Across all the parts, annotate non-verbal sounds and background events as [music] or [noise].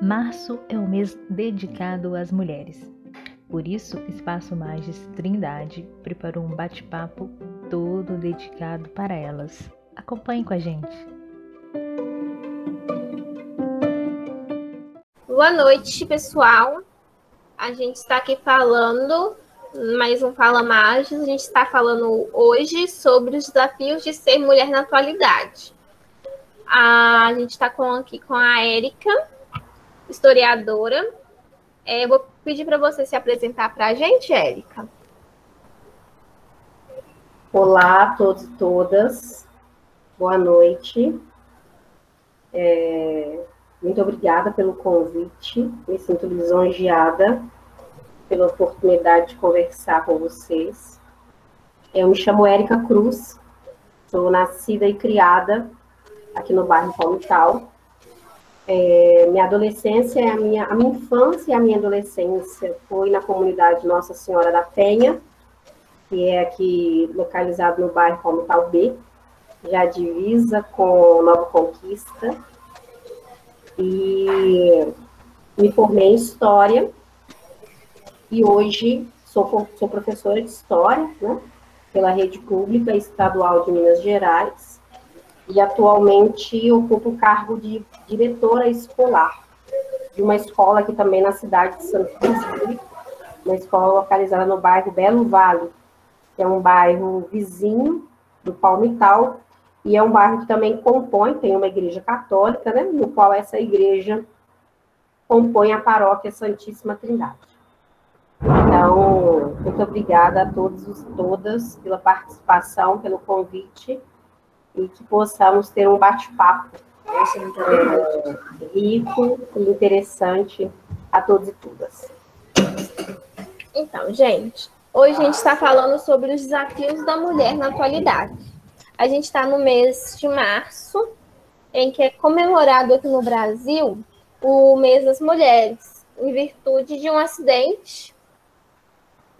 Março é o mês dedicado às mulheres. Por isso, Espaço Magis Trindade preparou um bate-papo todo dedicado para elas. Acompanhe com a gente. Boa noite, pessoal. A gente está aqui falando mais um Fala Magis. A gente está falando hoje sobre os desafios de ser mulher na atualidade. A gente está aqui com a Érica, historiadora. É, eu vou pedir para você se apresentar para a gente, Érica. Olá a todos e todas. Boa noite. É, muito obrigada pelo convite. Me sinto lisonjeada pela oportunidade de conversar com vocês. Eu me chamo Érica Cruz, sou nascida e criada aqui no bairro Palmital. É, minha adolescência, a minha, a minha infância e a minha adolescência foi na comunidade Nossa Senhora da Penha, que é aqui localizado no bairro Palmital B, já divisa com Nova Conquista. E me formei em História e hoje sou, sou professora de História, né, pela Rede Pública Estadual de Minas Gerais e atualmente ocupo o cargo de diretora escolar de uma escola aqui também na cidade de Santo Francisco, uma escola localizada no bairro Belo Vale, que é um bairro vizinho do Palmital, e é um bairro que também compõe, tem uma igreja católica, né, no qual essa igreja compõe a paróquia Santíssima Trindade. Então, muito obrigada a todos e todas pela participação, pelo convite, e que possamos ter um bate-papo é, rico e interessante a todos e todas. Então, gente, hoje a gente está falando sobre os desafios da mulher na atualidade. A gente está no mês de março, em que é comemorado aqui no Brasil o mês das mulheres, em virtude de um acidente,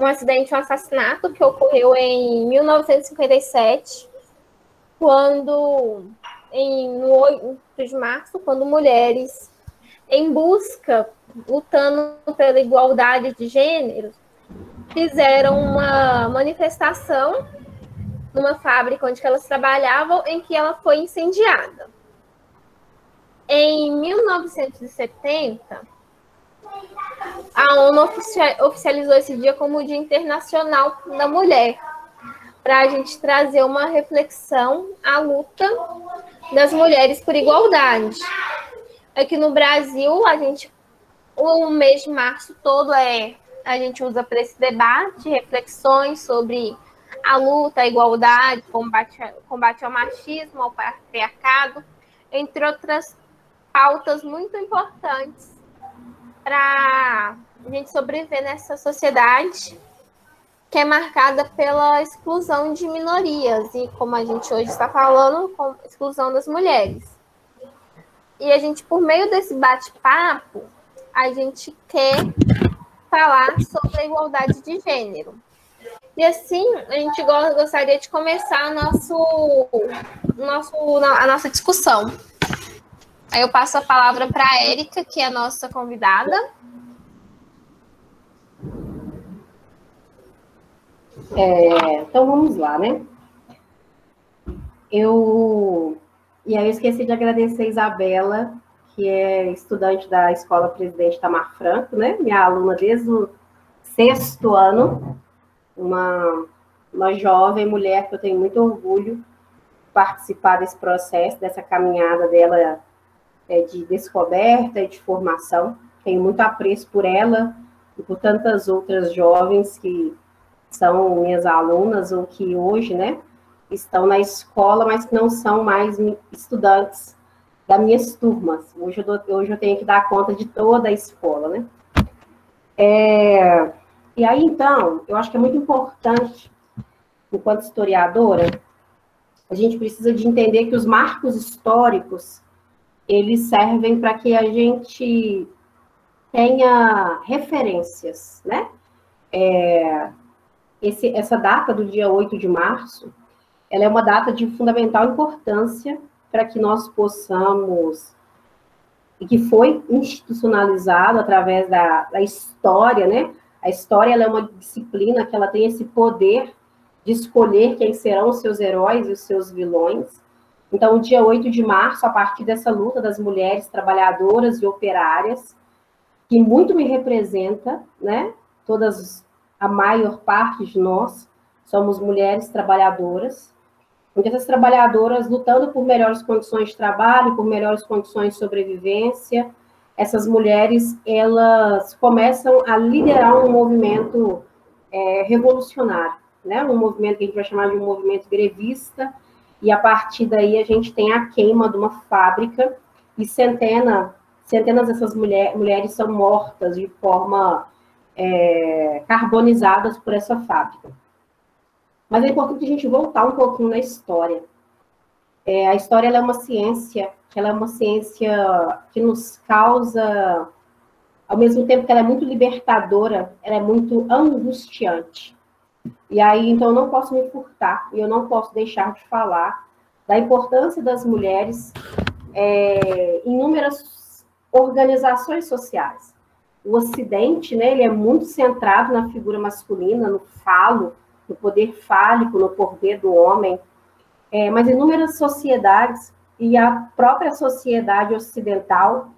um acidente, um assassinato que ocorreu em 1957, quando, em, no 8 de março, quando mulheres em busca, lutando pela igualdade de gêneros, fizeram uma manifestação numa fábrica onde elas trabalhavam, em que ela foi incendiada. Em 1970, a ONU oficializou esse dia como o Dia Internacional da Mulher, para a gente trazer uma reflexão à luta das mulheres por igualdade. Aqui no Brasil, a gente o mês de março todo é a gente usa para esse debate, reflexões sobre a luta, a igualdade, combate, combate ao machismo, ao patriarcado, entre outras pautas muito importantes para a gente sobreviver nessa sociedade que é marcada pela exclusão de minorias e, como a gente hoje está falando, com exclusão das mulheres. E a gente, por meio desse bate-papo, a gente quer falar sobre a igualdade de gênero. E assim, a gente gostaria de começar nosso, nosso, a nossa discussão. Aí eu passo a palavra para a Érica, que é a nossa convidada. É, então vamos lá, né? Eu e aí eu esqueci de agradecer a Isabela, que é estudante da Escola Presidente Tamar Franco, né? Minha aluna desde o sexto ano, uma, uma jovem mulher que eu tenho muito orgulho participar desse processo, dessa caminhada dela é, de descoberta e de formação. Tenho muito apreço por ela e por tantas outras jovens que são minhas alunas ou que hoje, né, estão na escola, mas que não são mais estudantes das minhas turmas. Hoje eu, dou, hoje eu tenho que dar conta de toda a escola, né? É, e aí, então, eu acho que é muito importante, enquanto historiadora, a gente precisa de entender que os marcos históricos, eles servem para que a gente tenha referências, né? É, esse, essa data do dia 8 de março, ela é uma data de fundamental importância para que nós possamos e que foi institucionalizado através da, da história, né? A história é uma disciplina que ela tem esse poder de escolher quem serão os seus heróis e os seus vilões. Então, dia 8 de março, a partir dessa luta das mulheres trabalhadoras e operárias, que muito me representa, né? Todas, a maior parte de nós somos mulheres trabalhadoras, onde essas trabalhadoras lutando por melhores condições de trabalho, por melhores condições de sobrevivência, essas mulheres elas começam a liderar um movimento é, revolucionário, né? Um movimento que a gente vai chamar de um movimento grevista. E a partir daí a gente tem a queima de uma fábrica e centena, centenas dessas mulher, mulheres são mortas de forma é, carbonizadas por essa fábrica. Mas é importante a gente voltar um pouquinho na história. É, a história é uma ciência ela é uma ciência que nos causa, ao mesmo tempo que ela é muito libertadora, ela é muito angustiante. E aí, então, eu não posso me furtar, e eu não posso deixar de falar da importância das mulheres é, em inúmeras organizações sociais. O Ocidente, né, ele é muito centrado na figura masculina, no falo, no poder fálico, no poder do homem, é, mas inúmeras sociedades e a própria sociedade ocidental,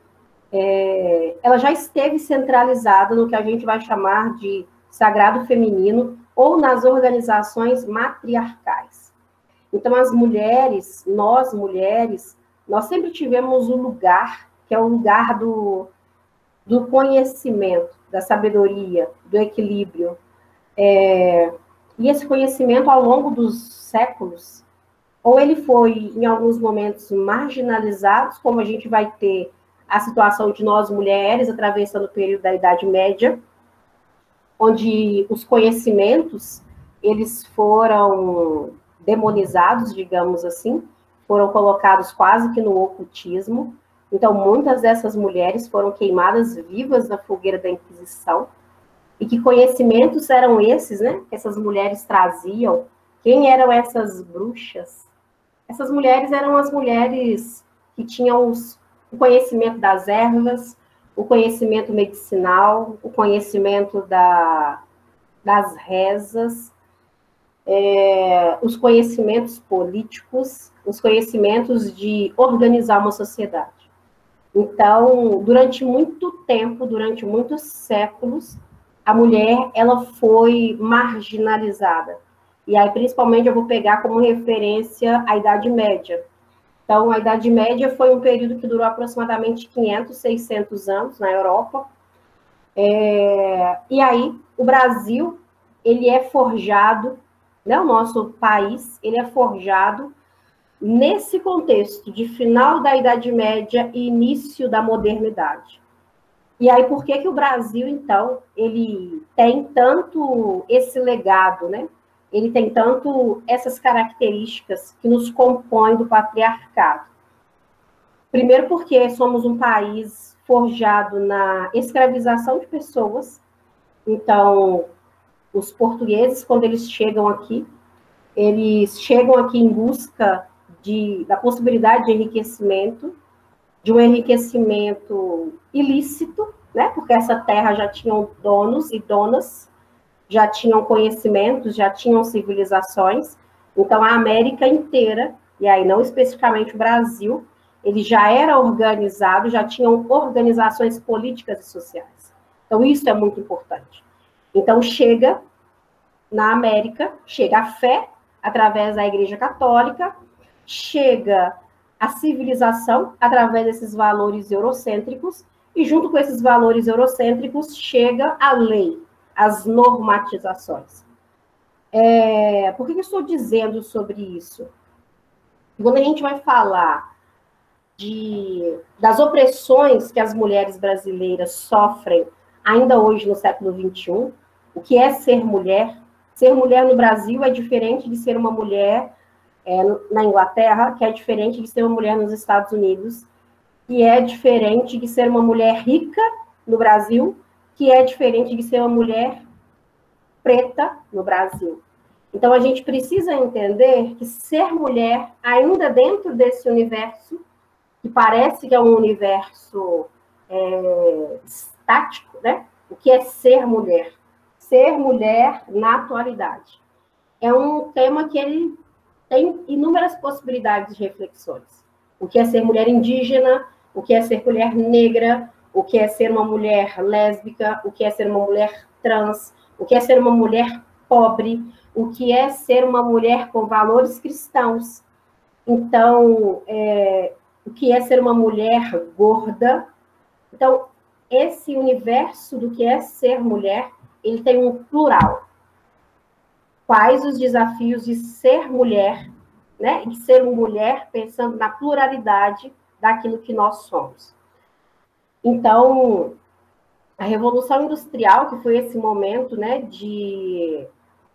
é, ela já esteve centralizada no que a gente vai chamar de sagrado feminino ou nas organizações matriarcais. Então, as mulheres, nós mulheres, nós sempre tivemos um lugar, que é o lugar do, do conhecimento, da sabedoria, do equilíbrio. É, e esse conhecimento, ao longo dos séculos, ou ele foi, em alguns momentos, marginalizado, como a gente vai ter a situação de nós mulheres atravessando o período da Idade Média, onde os conhecimentos eles foram demonizados, digamos assim, foram colocados quase que no ocultismo. Então, muitas dessas mulheres foram queimadas vivas na fogueira da Inquisição. E que conhecimentos eram esses, né? Que essas mulheres traziam? Quem eram essas bruxas? Essas mulheres eram as mulheres que tinham os, o conhecimento das ervas, o conhecimento medicinal, o conhecimento da, das rezas, é, os conhecimentos políticos, os conhecimentos de organizar uma sociedade. Então, durante muito tempo, durante muitos séculos, a mulher ela foi marginalizada. E aí, principalmente, eu vou pegar como referência a Idade Média. Então, a Idade Média foi um período que durou aproximadamente 500, 600 anos na Europa. É, e aí, o Brasil, ele é forjado, né, o nosso país, ele é forjado nesse contexto de final da Idade Média e início da modernidade. E aí, por que que o Brasil, então, ele tem tanto esse legado, né? Ele tem tanto essas características que nos compõem do patriarcado. Primeiro, porque somos um país forjado na escravização de pessoas. Então, os portugueses, quando eles chegam aqui, eles chegam aqui em busca de, da possibilidade de enriquecimento, de um enriquecimento ilícito, né? Porque essa terra já tinha donos e donas já tinham conhecimentos, já tinham civilizações. Então, a América inteira, e aí não especificamente o Brasil, ele já era organizado, já tinham organizações políticas e sociais. Então, isso é muito importante. Então, chega na América, chega a fé através da Igreja Católica, chega a civilização através desses valores eurocêntricos, e junto com esses valores eurocêntricos chega a lei, as normatizações. É, por que eu estou dizendo sobre isso? Quando a gente vai falar de, das opressões que as mulheres brasileiras sofrem ainda hoje no século XXI, o que é ser mulher? Ser mulher no Brasil é diferente de ser uma mulher é, na Inglaterra, que é diferente de ser uma mulher nos Estados Unidos, que é diferente de ser uma mulher rica no Brasil que é diferente de ser uma mulher preta no Brasil. Então, a gente precisa entender que ser mulher, ainda dentro desse universo, que parece que é um universo é, estático, né? O que é ser mulher? Ser mulher na atualidade. É um tema que ele tem inúmeras possibilidades de reflexões. O que é ser mulher indígena, o que é ser mulher negra, o que é ser uma mulher lésbica, o que é ser uma mulher trans, o que é ser uma mulher pobre, o que é ser uma mulher com valores cristãos. Então, é, o que é ser uma mulher gorda. Então, esse universo do que é ser mulher, ele tem um plural. Quais os desafios de ser mulher, né? E ser mulher pensando na pluralidade daquilo que nós somos. Então, a Revolução Industrial, que foi esse momento, né, de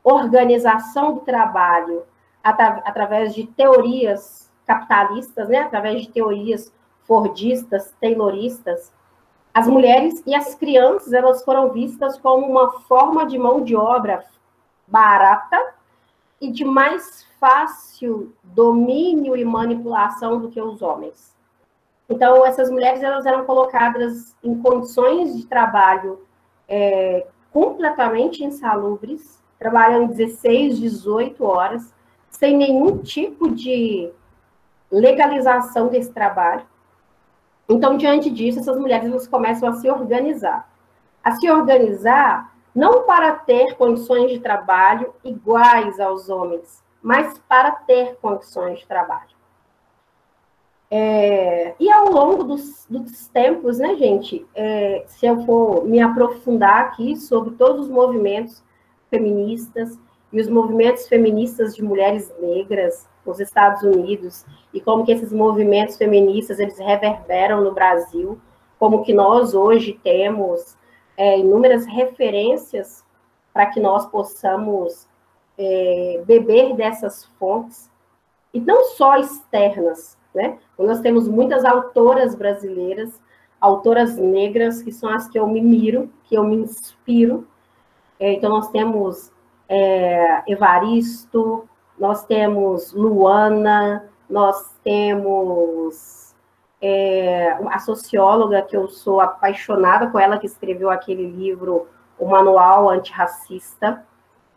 organização do trabalho atra através de teorias capitalistas, né, através de teorias fordistas, tayloristas, as mulheres e as crianças elas foram vistas como uma forma de mão de obra barata e de mais fácil domínio e manipulação do que os homens. Então essas mulheres elas eram colocadas em condições de trabalho é, completamente insalubres trabalham 16, 18 horas, sem nenhum tipo de legalização desse trabalho. Então, diante disso, essas mulheres elas começam a se organizar. A se organizar não para ter condições de trabalho iguais aos homens, mas para ter condições de trabalho. É, e ao longo dos, dos, tempos, né, gente, é, se eu for me aprofundar aqui sobre todos os movimentos feministas e os movimentos feministas de mulheres negras nos Estados Unidos e como que esses movimentos feministas eles reverberam no Brasil, como que nós hoje temos é, inúmeras referências para que nós possamos é, beber dessas fontes e não só externas, né? Nós temos muitas autoras brasileiras, autoras negras que são as que eu me miro, que eu me inspiro é, então, nós temos é, Evaristo, nós temos Luana, nós temos é, a socióloga, que eu sou apaixonada com ela, que escreveu aquele livro, O Manual Antirracista.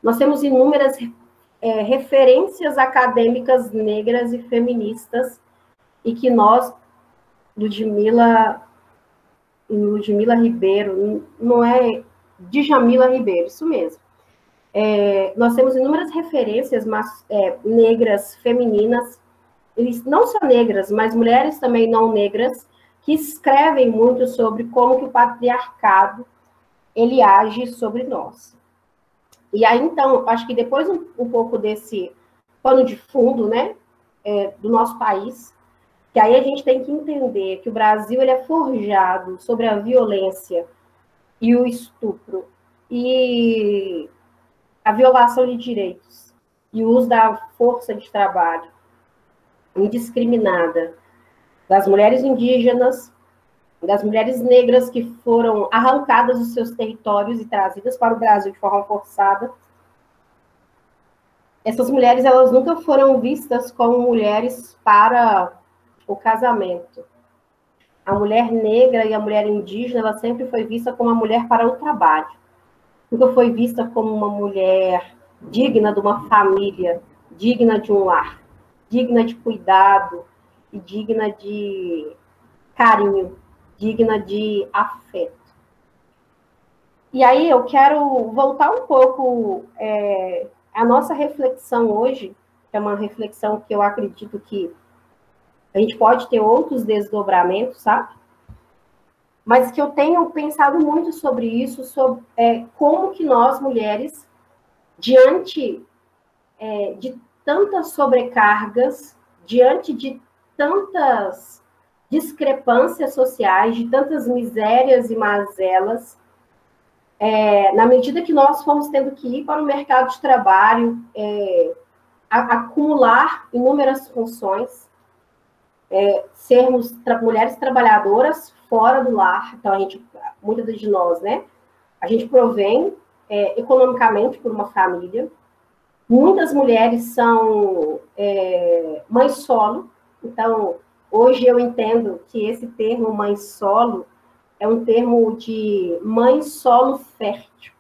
Nós temos inúmeras é, referências acadêmicas negras e feministas, e que nós, Ludmila, Ludmila Ribeiro, não é Djamila Ribeiro, isso mesmo. É, nós temos inúmeras referências mas, é, negras, femininas, não só negras, mas mulheres também não negras, que escrevem muito sobre como que o patriarcado ele age sobre nós. E aí, então, acho que depois um, um pouco desse pano de fundo, né, é, do nosso país, que aí a gente tem que entender que o Brasil ele é forjado sobre a violência e o estupro e a violação de direitos e o uso da força de trabalho indiscriminada das mulheres indígenas, das mulheres negras que foram arrancadas dos seus territórios e trazidas para o Brasil de forma forçada. Essas mulheres elas nunca foram vistas como mulheres para o casamento a mulher negra e a mulher indígena, ela sempre foi vista como uma mulher para o trabalho. Nunca foi vista como uma mulher digna de uma família, digna de um lar, digna de cuidado e digna de carinho, digna de afeto. E aí eu quero voltar um pouco é, a nossa reflexão hoje, que é uma reflexão que eu acredito que a gente pode ter outros desdobramentos, sabe? Mas que eu tenho pensado muito sobre isso, sobre é, como que nós, mulheres, diante é, de tantas sobrecargas, diante de tantas discrepâncias sociais, de tantas misérias e mazelas, é, na medida que nós fomos tendo que ir para o mercado de trabalho, é, acumular inúmeras funções, é, sermos tra mulheres trabalhadoras fora do lar. Então, a gente, muitas de nós, né? A gente provém é, economicamente por uma família, Muitas mulheres são é, mães solo, então hoje eu entendo que esse termo mãe solo é um termo de mãe solo fértil.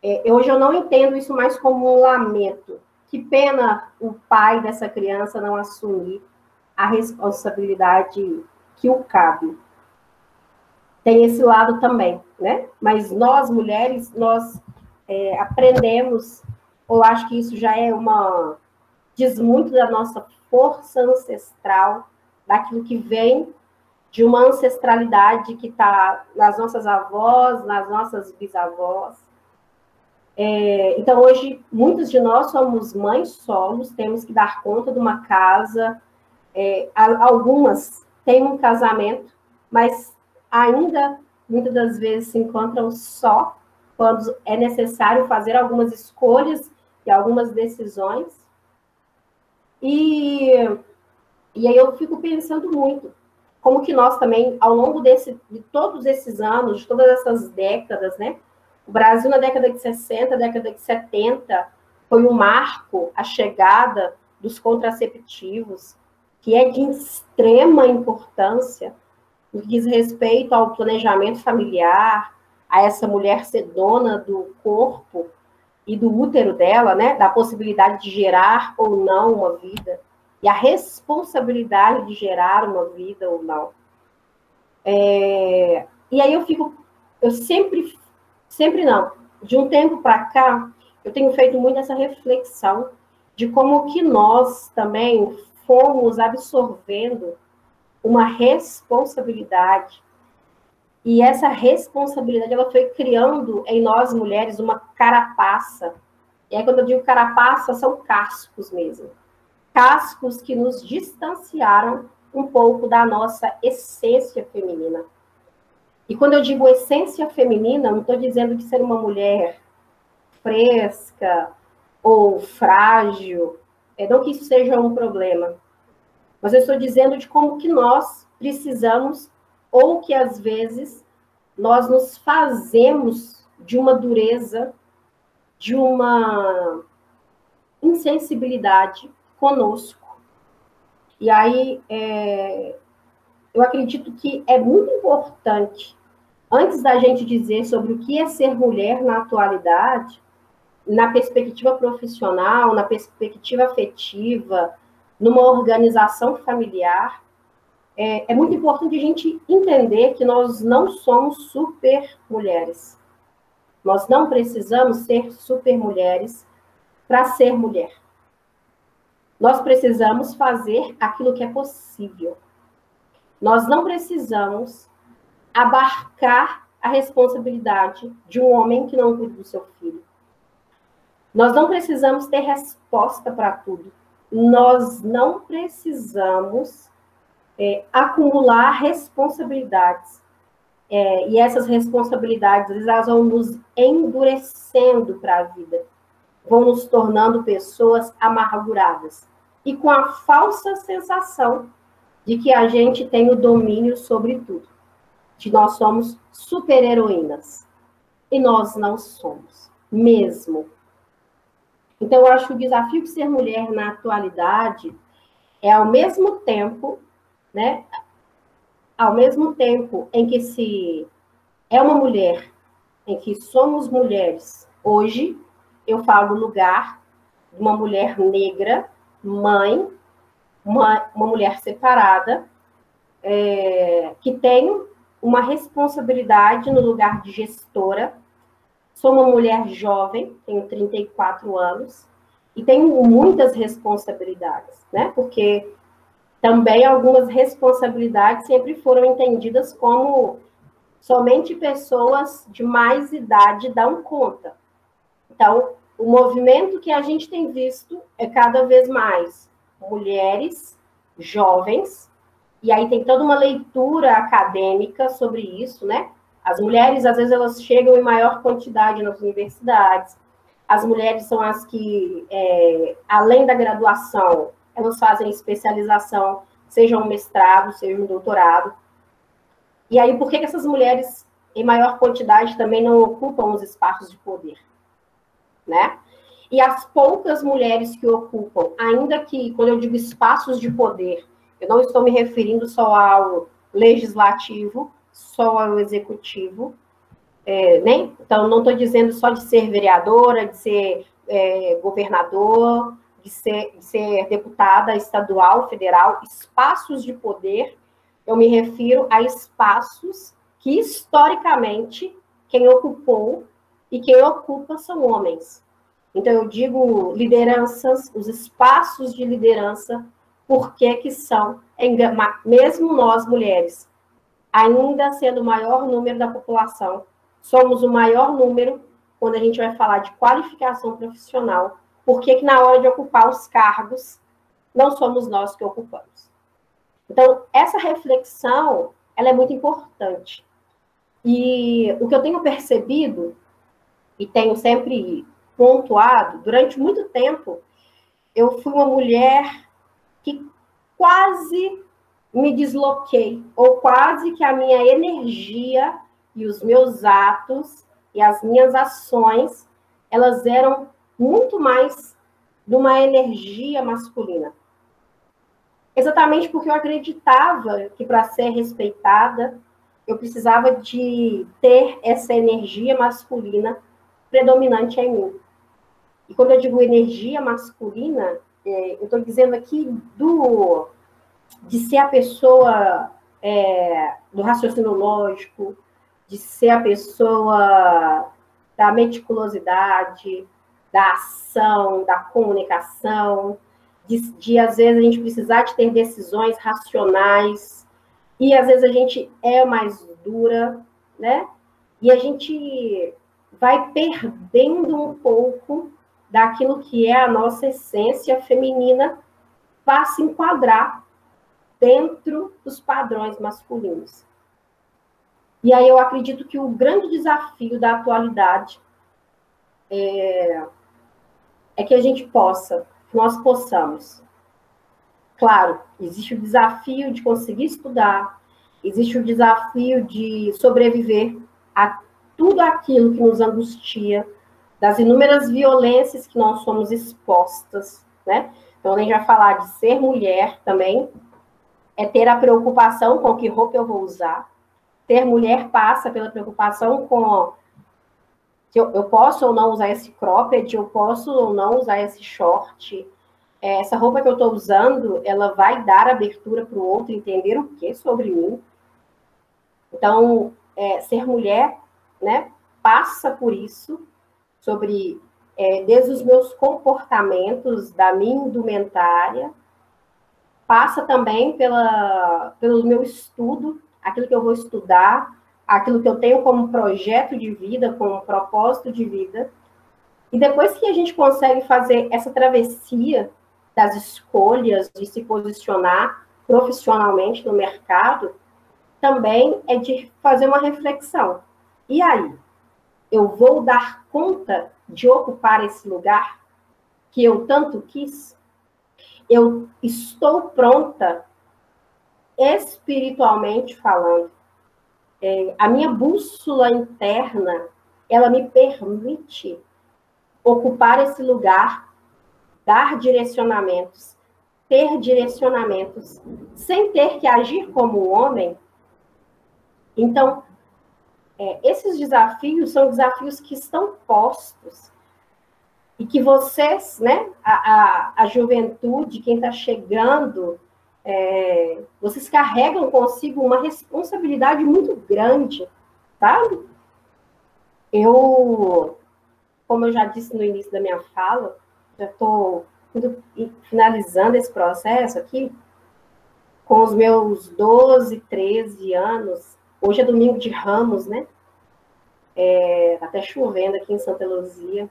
É, hoje eu não entendo isso mais como um lamento. Que pena o pai dessa criança não assumir a responsabilidade que o cabe. Tem esse lado também, né? Mas nós, mulheres, nós é, aprendemos, ou acho que isso já é uma. diz muito da nossa força ancestral, daquilo que vem de uma ancestralidade que está nas nossas avós, nas nossas bisavós. É, então, hoje, muitos de nós somos mães solos, temos que dar conta de uma casa. É, algumas têm um casamento, mas ainda, muitas das vezes, se encontram só quando é necessário fazer algumas escolhas e algumas decisões. E, e aí eu fico pensando muito como que nós também, ao longo desse, de todos esses anos, de todas essas décadas, né? O Brasil, na década de 60, década de 70, foi um marco a chegada dos contraceptivos, que é de extrema importância no que diz respeito ao planejamento familiar, a essa mulher ser dona do corpo e do útero dela, né? Da possibilidade de gerar ou não uma vida e a responsabilidade de gerar uma vida ou não. É, e aí eu fico, eu sempre, sempre não, de um tempo para cá, eu tenho feito muito essa reflexão de como que nós também fomos absorvendo uma responsabilidade e essa responsabilidade ela foi criando em nós mulheres uma carapaça. E aí quando eu digo carapaça são cascos mesmo cascos que nos distanciaram um pouco da nossa essência feminina. E quando eu digo essência feminina, não estou dizendo que ser uma mulher fresca ou frágil, é não que isso seja um problema, mas eu estou dizendo de como que nós precisamos ou que às vezes nós nos fazemos de uma dureza, de uma insensibilidade conosco. E aí, é, eu acredito que é muito importante, antes da gente dizer sobre o que é ser mulher na atualidade, na perspectiva profissional, na perspectiva afetiva, numa organização familiar, é, é, muito importante a gente entender que nós não somos super mulheres. Nós não precisamos ser super mulheres para ser mulher. Nós precisamos fazer aquilo que é possível. Nós não precisamos abarcar a responsabilidade de um homem que não cuida do seu filho. Nós não precisamos ter resposta para tudo. Nós não precisamos é, acumular responsabilidades. É, e essas responsabilidades, elas vão nos endurecendo para a vida, vão nos tornando pessoas amarguradas e com a falsa sensação de que a gente tem o domínio sobre tudo, de nós somos super-heroínas. E nós não somos, mesmo. Então, eu acho que o desafio de ser mulher na atualidade é, ao mesmo tempo, né, ao mesmo tempo em que se é uma mulher, em que somos mulheres, hoje, eu falo lugar de uma mulher negra, mãe, uma, uma mulher separada, é, que tem uma responsabilidade no lugar de gestora. Sou uma mulher jovem, tenho 34 anos, e tenho muitas responsabilidades, né? Porque também algumas responsabilidades sempre foram entendidas como somente pessoas de mais idade dão conta. Então, o movimento que a gente tem visto é cada vez mais mulheres jovens, e aí tem toda uma leitura acadêmica sobre isso, né? As mulheres, às vezes, elas chegam em maior quantidade nas universidades. As mulheres são as que, é, além da graduação, elas fazem especialização, seja um mestrado, seja um doutorado. E aí, por que essas mulheres, em maior quantidade, também não ocupam os espaços de poder? né? e as poucas mulheres que ocupam, ainda que, quando eu digo espaços de poder, eu não estou me referindo só ao legislativo, só ao executivo, é, nem, então não estou dizendo só de ser vereadora, de ser é, governador, de ser, de ser deputada estadual, federal, espaços de poder, eu me refiro a espaços que historicamente quem ocupou e quem ocupa são homens. Então eu digo lideranças, os espaços de liderança, porque que são, mesmo nós mulheres, ainda sendo o maior número da população, somos o maior número quando a gente vai falar de qualificação profissional, porque que na hora de ocupar os cargos não somos nós que ocupamos. Então, essa reflexão, ela é muito importante. E o que eu tenho percebido e tenho sempre pontuado, durante muito tempo, eu fui uma mulher que quase me desloquei, ou quase que a minha energia e os meus atos e as minhas ações, elas eram muito mais de uma energia masculina. Exatamente porque eu acreditava que para ser respeitada, eu precisava de ter essa energia masculina predominante em mim. E quando eu digo energia masculina, é, eu estou dizendo aqui do de ser a pessoa é, do raciocínio lógico, de ser a pessoa da meticulosidade, da ação, da comunicação, de, de, às vezes a gente precisar de ter decisões racionais e às vezes a gente é mais dura, né? E a gente vai perdendo um pouco daquilo que é a nossa essência feminina para se enquadrar dentro dos padrões masculinos. E aí eu acredito que o grande desafio da atualidade é, é que a gente possa, que nós possamos. Claro, existe o desafio de conseguir estudar, existe o desafio de sobreviver a tudo aquilo que nos angustia, das inúmeras violências que nós somos expostas, né? Então, gente vai falar de ser mulher também, é ter a preocupação com que roupa eu vou usar. Ter mulher passa pela preocupação com se eu, eu posso ou não usar esse cropped, eu posso ou não usar esse short. É, essa roupa que eu estou usando, ela vai dar abertura para o outro entender o que sobre mim. Então, é, ser mulher, né, passa por isso sobre é, desde os meus comportamentos, da minha indumentária, passa também pela, pelo meu estudo, aquilo que eu vou estudar, aquilo que eu tenho como projeto de vida, como propósito de vida. E depois que a gente consegue fazer essa travessia das escolhas de se posicionar profissionalmente no mercado, também é de fazer uma reflexão. E aí? eu vou dar conta de ocupar esse lugar que eu tanto quis? Eu estou pronta, espiritualmente falando. É, a minha bússola interna, ela me permite ocupar esse lugar, dar direcionamentos, ter direcionamentos, sem ter que agir como homem. Então, é, esses desafios são desafios que estão postos e que vocês, né, a, a, a juventude, quem está chegando, é, vocês carregam consigo uma responsabilidade muito grande, sabe? Eu, como eu já disse no início da minha fala, já estou finalizando esse processo aqui, com os meus 12, 13 anos, Hoje é domingo de Ramos, né? É, tá até chovendo aqui em Santa Luzia.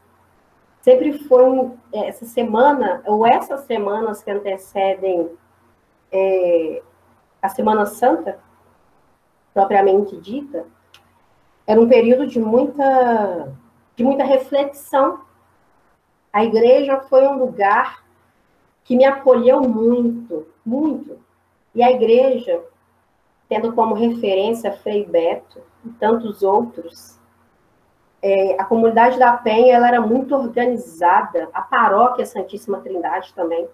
Sempre foi um, é, essa semana, ou essas semanas que antecedem é, a Semana Santa, propriamente dita, era um período de muita, de muita reflexão. A igreja foi um lugar que me acolheu muito, muito. E a igreja tendo como referência Frei Beto e tantos outros, é, a comunidade da Penha ela era muito organizada, a paróquia Santíssima Trindade também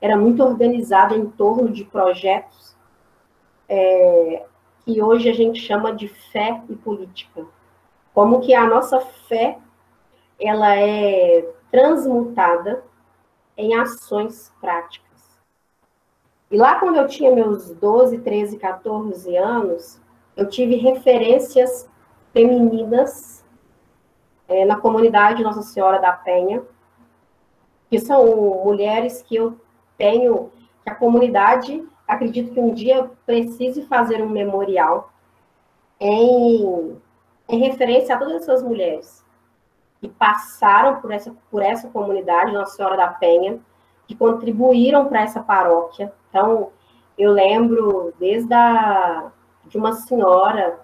era muito organizada em torno de projetos é, que hoje a gente chama de fé e política. Como que a nossa fé ela é transmutada em ações práticas. E lá quando eu tinha meus 12, 13, 14 anos, eu tive referências femininas é, na comunidade Nossa Senhora da Penha, que são mulheres que eu tenho, que a comunidade, acredito que um dia precise fazer um memorial em, em referência a todas essas mulheres que passaram por essa, por essa comunidade Nossa Senhora da Penha, que contribuíram para essa paróquia. Então, eu lembro desde a, de uma senhora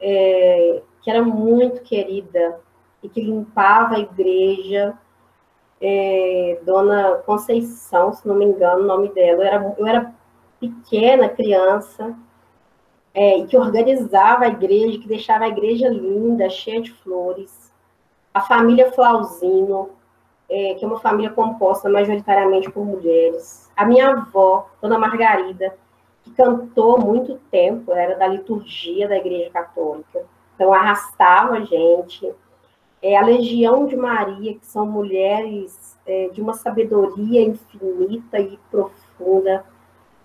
é, que era muito querida, e que limpava a igreja, é, Dona Conceição, se não me engano, o nome dela. Eu era, eu era pequena criança, é, e que organizava a igreja, que deixava a igreja linda, cheia de flores. A família Flauzino, é, que é uma família composta majoritariamente por mulheres. A minha avó, Dona Margarida, que cantou muito tempo, era da liturgia da Igreja Católica. Então, arrastava a gente, é, a Legião de Maria, que são mulheres é, de uma sabedoria infinita e profunda,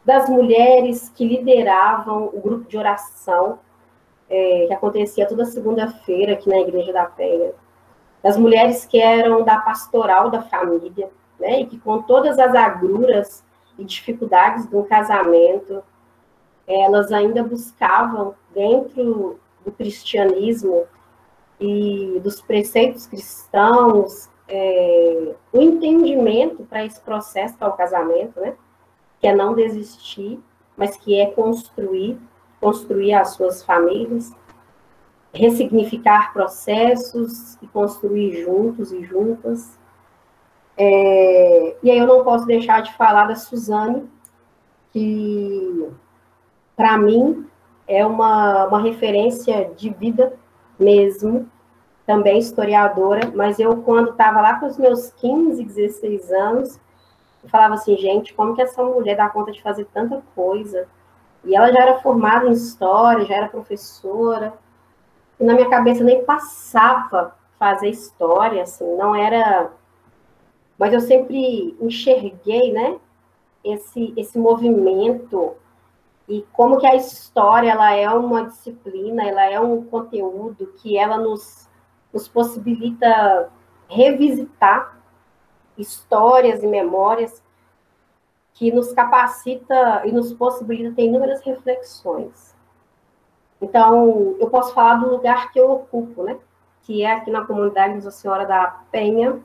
das mulheres que lideravam o grupo de oração, é, que acontecia toda segunda-feira aqui na Igreja da Penha, das mulheres que eram da pastoral da família, né, e que com todas as agruras e dificuldades do casamento, elas ainda buscavam, dentro do cristianismo, e dos preceitos cristãos, é, o entendimento para esse processo que é o casamento, né? Que é não desistir, mas que é construir, construir as suas famílias, ressignificar processos e construir juntos e juntas. É, e aí eu não posso deixar de falar da Suzane, que para mim é uma, uma referência de vida mesmo, também historiadora, mas eu, quando estava lá com os meus 15, 16 anos, eu falava assim, gente, como que essa mulher dá conta de fazer tanta coisa? E ela já era formada em história, já era professora, e na minha cabeça nem passava fazer história, assim, não era. Mas eu sempre enxerguei, né, esse, esse movimento e como que a história ela é uma disciplina, ela é um conteúdo que ela nos, nos possibilita revisitar histórias e memórias que nos capacita e nos possibilita ter inúmeras reflexões. Então, eu posso falar do lugar que eu ocupo, né? Que é aqui na comunidade Nossa Senhora da Penha,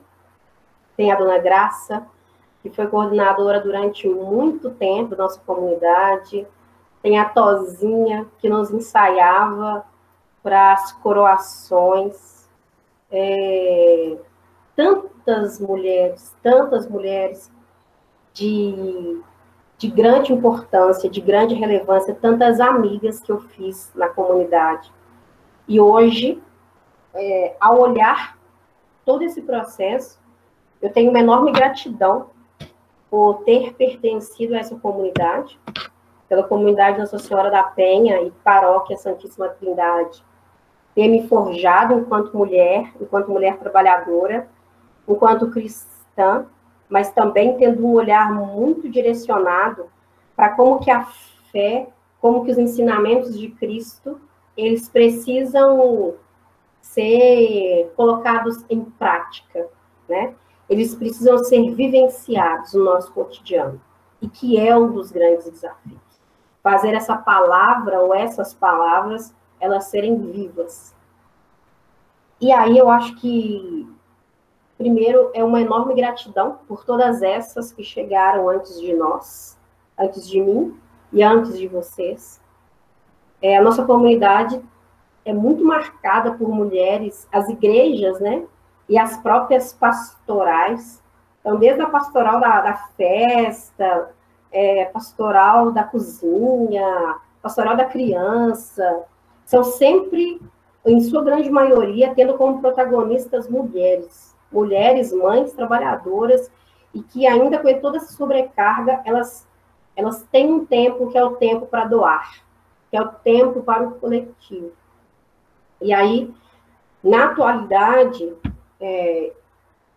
tem a Dona Graça, que foi coordenadora durante muito tempo da nossa comunidade, tem a Tozinha, que nos ensaiava para as coroações. É, tantas mulheres, tantas mulheres de, de grande importância, de grande relevância, tantas amigas que eu fiz na comunidade. E hoje, é, ao olhar todo esse processo, eu tenho uma enorme gratidão por ter pertencido a essa comunidade, pela comunidade Nossa Senhora da Penha e Paróquia Santíssima Trindade, ter me forjado enquanto mulher, enquanto mulher trabalhadora, enquanto cristã, mas também tendo um olhar muito direcionado para como que a fé, como que os ensinamentos de Cristo, eles precisam ser colocados em prática, né? Eles precisam ser vivenciados no nosso cotidiano, e que é um dos grandes desafios fazer essa palavra ou essas palavras elas serem vivas. E aí eu acho que primeiro é uma enorme gratidão por todas essas que chegaram antes de nós, antes de mim e antes de vocês. É, a nossa comunidade é muito marcada por mulheres, as igrejas, né? E as próprias pastorais. Então, desde a pastoral da, da festa, é, pastoral da cozinha, pastoral da criança, são sempre em sua grande maioria, tendo como protagonistas mulheres, mulheres, mães, trabalhadoras, e que ainda com toda essa sobrecarga, elas, elas têm um tempo que é o tempo para doar, que é o tempo para o coletivo. E aí, na atualidade, é,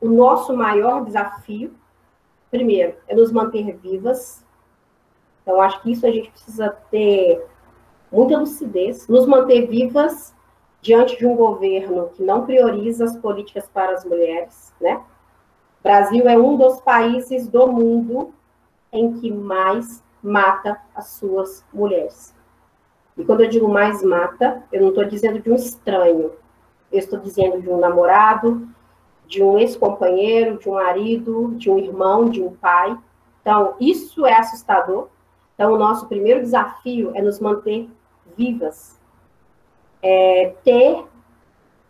o nosso maior desafio, primeiro, é nos manter vivas. Então, acho que isso a gente precisa ter muita lucidez, nos manter vivas diante de um governo que não prioriza as políticas para as mulheres, né? O Brasil é um dos países do mundo em que mais mata as suas mulheres. E quando eu digo mais mata, eu não estou dizendo de um estranho, eu estou dizendo de um namorado, de um ex-companheiro, de um marido, de um irmão, de um pai. Então, isso é assustador. Então, o nosso primeiro desafio é nos manter vivas, é ter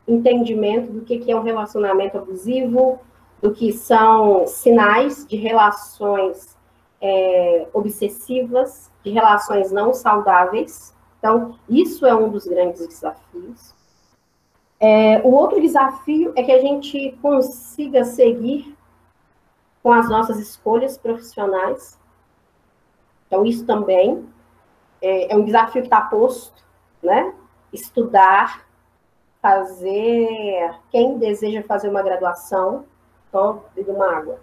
entendimento do que é um relacionamento abusivo, do que são sinais de relações é, obsessivas, de relações não saudáveis. Então, isso é um dos grandes desafios. É, o outro desafio é que a gente consiga seguir com as nossas escolhas profissionais. Então, isso também é, é um desafio que está posto, né? Estudar, fazer. Quem deseja fazer uma graduação, então, bebe uma água.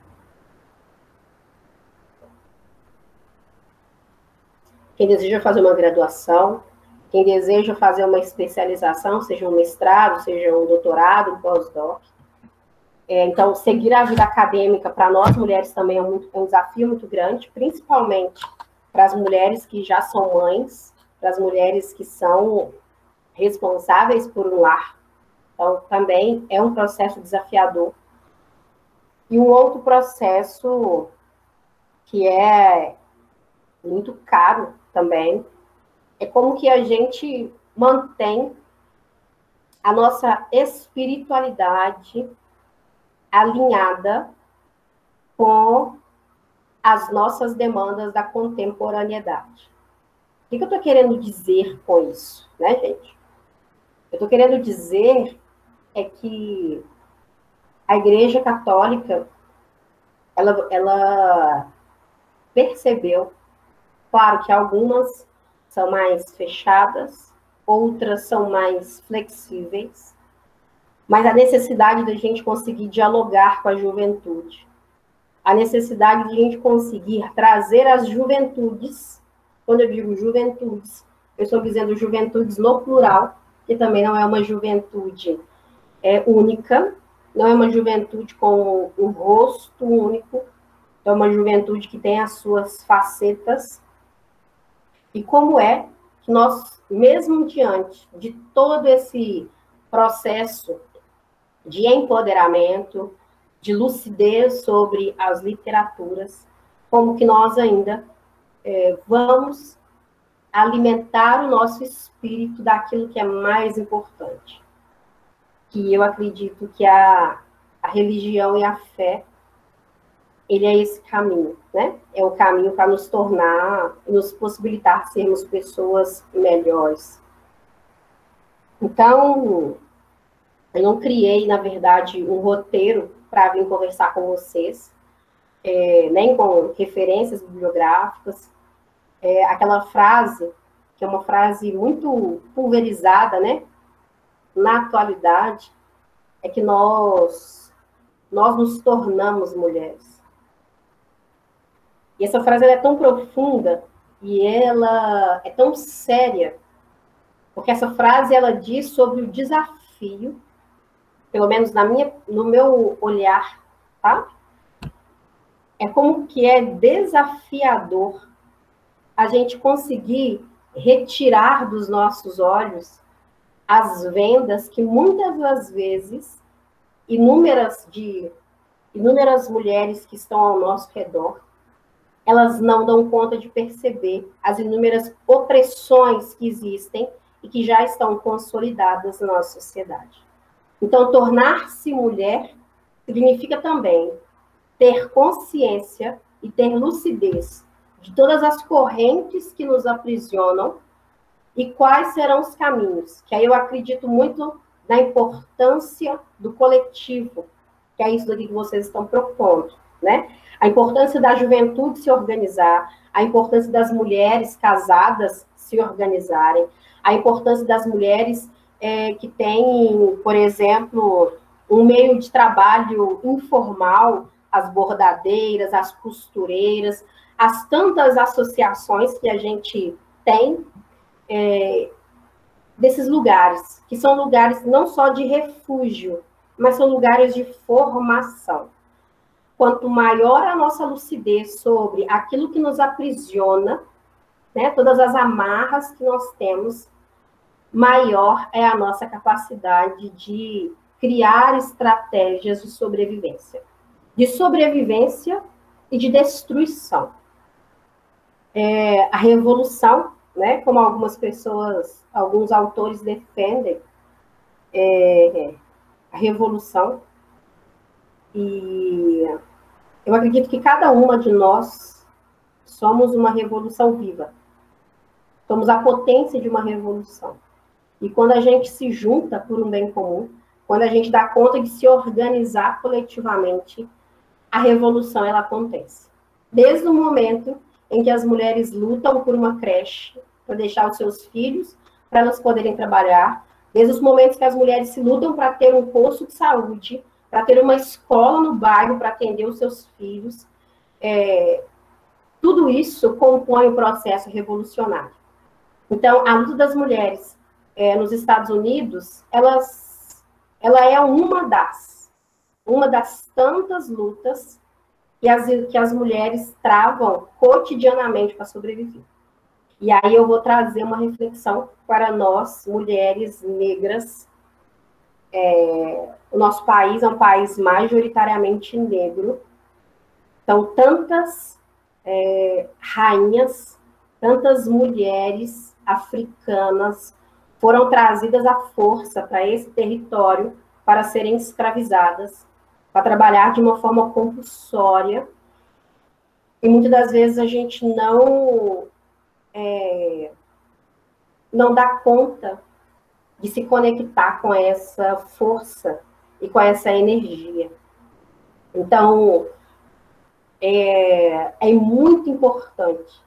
Quem deseja fazer uma graduação, quem deseja fazer uma especialização, seja um mestrado, seja um doutorado, um pós-doc. É, então, seguir a vida acadêmica para nós mulheres também é, muito, é um desafio muito grande, principalmente para as mulheres que já são mães, para as mulheres que são responsáveis por um lar. Então, também é um processo desafiador. E um outro processo que é muito caro também é como que a gente mantém a nossa espiritualidade alinhada com as nossas demandas da contemporaneidade. O que, eu estou querendo dizer com isso, né, gente? Eu estou querendo dizer é que a Igreja Católica ela, ela percebeu, claro que algumas são mais fechadas, outras são mais flexíveis, mas a necessidade da gente conseguir dialogar com a juventude, a necessidade de a gente conseguir trazer as juventudes, quando eu digo juventudes, eu estou dizendo juventudes no plural, que também não é uma juventude é, única, não é uma juventude com um rosto único, é uma juventude que tem as suas facetas e como é que nós, mesmo diante de todo esse processo de empoderamento, de lucidez sobre as literaturas, como que nós ainda é, vamos alimentar o nosso espírito daquilo que é mais importante. Que eu acredito que a, a religião e a fé ele é esse caminho, né? É o caminho para nos tornar, nos possibilitar sermos pessoas melhores. Então, eu não criei, na verdade, um roteiro para vir conversar com vocês, é, nem com referências bibliográficas. É, aquela frase, que é uma frase muito pulverizada, né? Na atualidade, é que nós, nós nos tornamos mulheres. E essa frase é tão profunda e ela é tão séria, porque essa frase ela diz sobre o desafio, pelo menos na minha, no meu olhar, tá? É como que é desafiador a gente conseguir retirar dos nossos olhos as vendas que muitas das vezes inúmeras de inúmeras mulheres que estão ao nosso redor elas não dão conta de perceber as inúmeras opressões que existem e que já estão consolidadas na nossa sociedade. Então, tornar-se mulher significa também ter consciência e ter lucidez de todas as correntes que nos aprisionam e quais serão os caminhos. Que aí eu acredito muito na importância do coletivo, que é isso que vocês estão propondo, né? A importância da juventude se organizar, a importância das mulheres casadas se organizarem, a importância das mulheres é, que têm, por exemplo, um meio de trabalho informal, as bordadeiras, as costureiras, as tantas associações que a gente tem é, desses lugares, que são lugares não só de refúgio, mas são lugares de formação. Quanto maior a nossa lucidez sobre aquilo que nos aprisiona, né, todas as amarras que nós temos, maior é a nossa capacidade de criar estratégias de sobrevivência. De sobrevivência e de destruição. É, a revolução, né, como algumas pessoas, alguns autores defendem, é, a revolução. E eu acredito que cada uma de nós somos uma revolução viva. Somos a potência de uma revolução. E quando a gente se junta por um bem comum, quando a gente dá conta de se organizar coletivamente, a revolução ela acontece. Desde o momento em que as mulheres lutam por uma creche para deixar os seus filhos, para elas poderem trabalhar, desde os momentos que as mulheres se lutam para ter um posto de saúde, para ter uma escola no bairro para atender os seus filhos, é, tudo isso compõe o processo revolucionário. Então, a luta das mulheres é, nos Estados Unidos, elas, ela é uma das, uma das tantas lutas que as, que as mulheres travam cotidianamente para sobreviver. E aí eu vou trazer uma reflexão para nós, mulheres negras. É, o nosso país é um país majoritariamente negro. Então, tantas é, rainhas, tantas mulheres africanas foram trazidas à força para esse território para serem escravizadas, para trabalhar de uma forma compulsória. E muitas das vezes a gente não é, não dá conta de se conectar com essa força e com essa energia. Então, é, é muito importante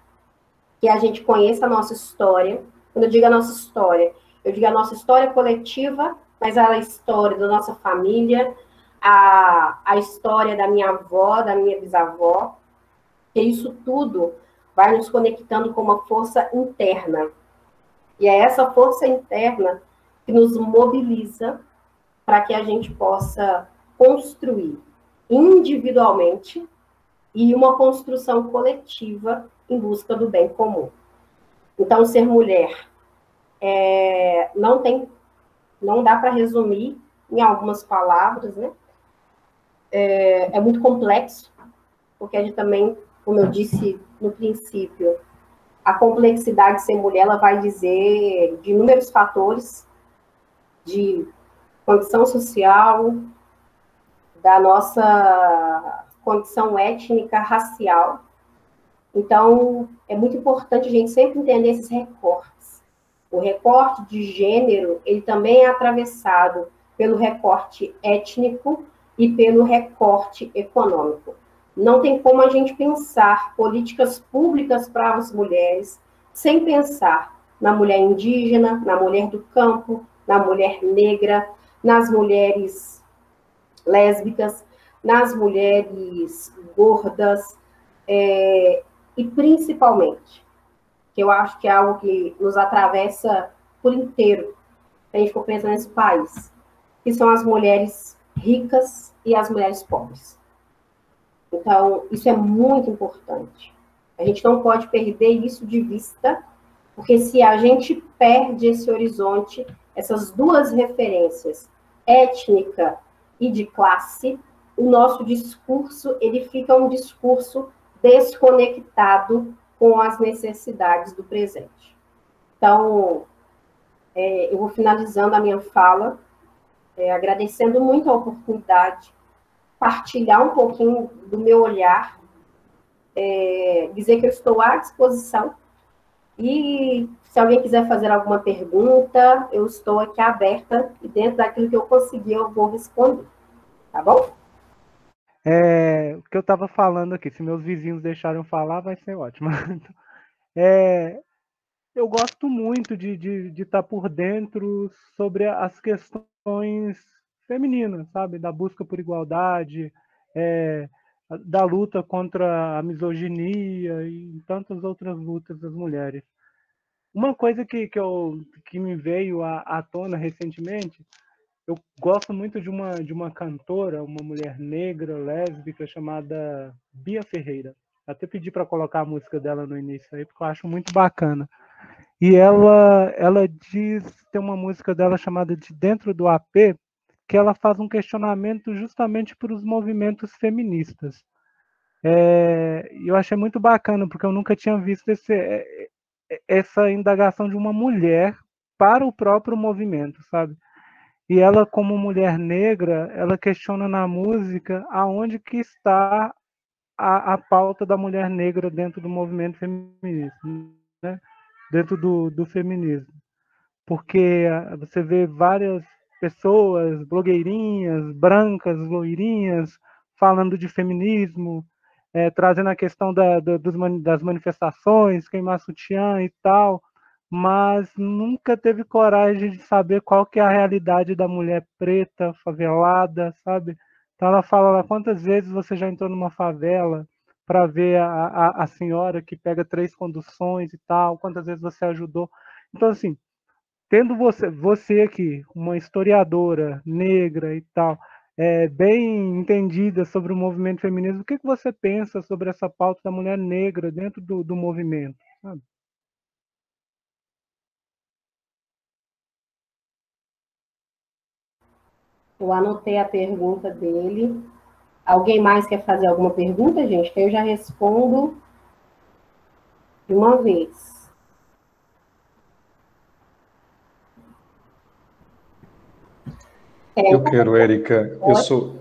que a gente conheça a nossa história. Quando eu digo a nossa história, eu digo a nossa história coletiva, mas a história da nossa família, a, a história da minha avó, da minha bisavó, que isso tudo vai nos conectando com uma força interna. E é essa força interna que nos mobiliza para que a gente possa construir individualmente e uma construção coletiva em busca do bem comum. Então, ser mulher é, não tem, não dá para resumir em algumas palavras, né? É, é muito complexo, porque a gente também, como eu disse no princípio, a complexidade de ser mulher, ela vai dizer de inúmeros fatores, de condição social, da nossa condição étnica, racial. Então, é muito importante a gente sempre entender esses recortes. O recorte de gênero, ele também é atravessado pelo recorte étnico e pelo recorte econômico. Não tem como a gente pensar políticas públicas para as mulheres sem pensar na mulher indígena, na mulher do campo, na mulher negra, nas mulheres lésbicas, nas mulheres gordas, é, e principalmente, que eu acho que é algo que nos atravessa por inteiro, a gente for pensando nesse país, que são as mulheres ricas e as mulheres pobres. Então, isso é muito importante. A gente não pode perder isso de vista, porque se a gente perde esse horizonte, essas duas referências, étnica e de classe, o nosso discurso ele fica um discurso desconectado com as necessidades do presente. Então, é, eu vou finalizando a minha fala, é, agradecendo muito a oportunidade partilhar um pouquinho do meu olhar, é, dizer que eu estou à disposição E se alguém quiser fazer alguma pergunta, eu estou aqui aberta e dentro daquilo que eu conseguir eu vou responder. Tá bom? É, o que eu estava falando aqui, se meus vizinhos deixarem falar, vai ser ótimo. [laughs] É, eu gosto muito de estar de, de tá por dentro sobre as questões femininas, sabe? Da busca por igualdade, é, da luta contra a misoginia e tantas outras lutas das mulheres. Uma coisa que, que, eu, que me veio à, à tona recentemente, eu gosto muito de uma, de uma cantora, uma mulher negra, lésbica, chamada Bia Ferreira. Até pedi para colocar a música dela no início aí, porque eu acho muito bacana. E ela, ela diz, tem uma música dela chamada de Dentro do AP, que ela faz um questionamento justamente para os movimentos feministas. É, eu achei muito bacana, porque eu nunca tinha visto esse, é, é, essa indagação de uma mulher para o próprio movimento, sabe? E ela, como mulher negra, ela questiona na música aonde que está a, a pauta da mulher negra dentro do movimento feminista, né? dentro do, do feminismo. Porque ah, você vê várias pessoas, blogueirinhas, brancas, loirinhas, falando de feminismo, é, trazendo a questão da, da, das manifestações, queimar sutiã e tal, mas nunca teve coragem de saber qual que é a realidade da mulher preta, favelada, sabe? Então ela fala lá, quantas vezes você já entrou numa favela para ver a, a, a senhora que pega três conduções e tal, quantas vezes você ajudou. Então, assim, tendo você, você aqui, uma historiadora negra e tal, é, bem entendida sobre o movimento feminino, o que, que você pensa sobre essa pauta da mulher negra dentro do, do movimento? Sabe? Eu anotei a pergunta dele. Alguém mais quer fazer alguma pergunta, gente? Que eu já respondo de uma vez. Eu quero, Érica. Eu sou.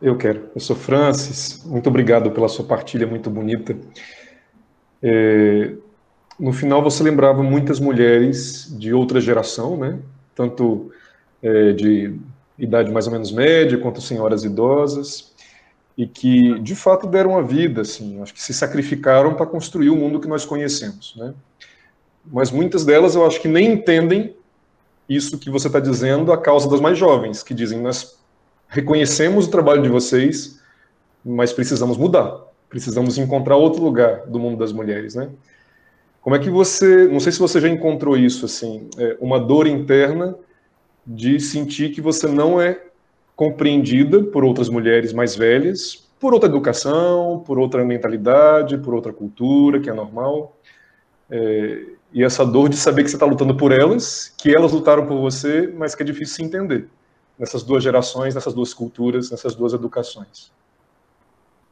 Eu quero. Eu sou Francis. Muito obrigado pela sua partilha muito bonita. É, no final, você lembrava muitas mulheres de outra geração, né? Tanto é, de idade mais ou menos média, quanto senhoras idosas, e que de fato deram a vida, assim, acho que se sacrificaram para construir o mundo que nós conhecemos, né? Mas muitas delas eu acho que nem entendem isso que você está dizendo a causa das mais jovens, que dizem: nós reconhecemos o trabalho de vocês, mas precisamos mudar, precisamos encontrar outro lugar do mundo das mulheres, né? Como é que você, não sei se você já encontrou isso, assim, é, uma dor interna de sentir que você não é compreendida por outras mulheres mais velhas, por outra educação, por outra mentalidade, por outra cultura, que é normal. É, e essa dor de saber que você está lutando por elas, que elas lutaram por você, mas que é difícil se entender nessas duas gerações, nessas duas culturas, nessas duas educações.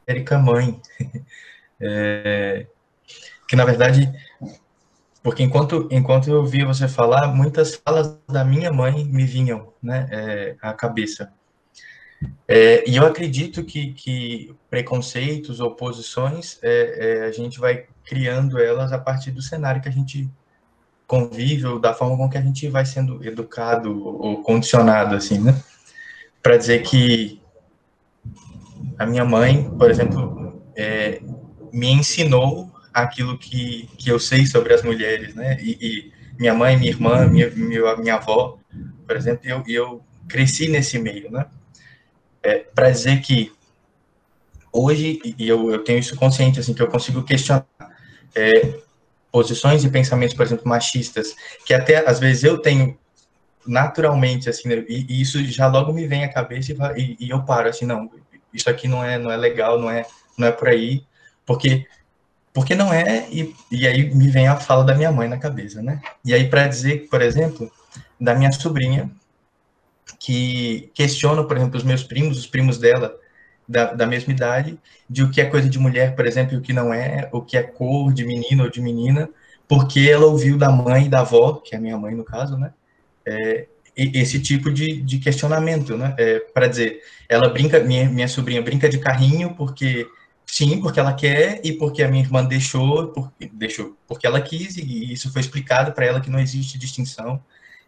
Érica mãe, [laughs] é, que na verdade, porque enquanto enquanto eu via você falar, muitas falas da minha mãe me vinham, né, é, à cabeça. É, e eu acredito que, que preconceitos ou posições é, é, a gente vai criando elas a partir do cenário que a gente convive ou da forma com que a gente vai sendo educado ou condicionado, assim, né? Para dizer que a minha mãe, por exemplo, é, me ensinou aquilo que, que eu sei sobre as mulheres, né? E, e minha mãe, minha irmã, minha, minha, minha avó, por exemplo, eu, eu cresci nesse meio, né? É, para dizer que hoje, e eu, eu tenho isso consciente, assim, que eu consigo questionar é, posições e pensamentos, por exemplo, machistas, que até às vezes eu tenho naturalmente, assim, né, e, e isso já logo me vem à cabeça e, e, eu paro, assim, não, isso aqui não é, não é legal, não é, não é por aí, porque porque não é, e, e aí me vem a fala da minha mãe na cabeça, né? E aí, para dizer, por exemplo, da minha sobrinha, que questiona, por exemplo, os meus primos, os primos dela, da, da mesma idade, de o que é coisa de mulher, por exemplo, e o que não é, o que é cor de menino ou de menina, porque ela ouviu da mãe e da avó, que é a minha mãe no caso, né? É, esse tipo de, de questionamento, né? É, para dizer, ela brinca, minha, minha sobrinha brinca de carrinho porque Sim, porque ela quer e porque a minha irmã deixou, porque, deixou, porque ela quis e isso foi explicado para ela que não existe distinção.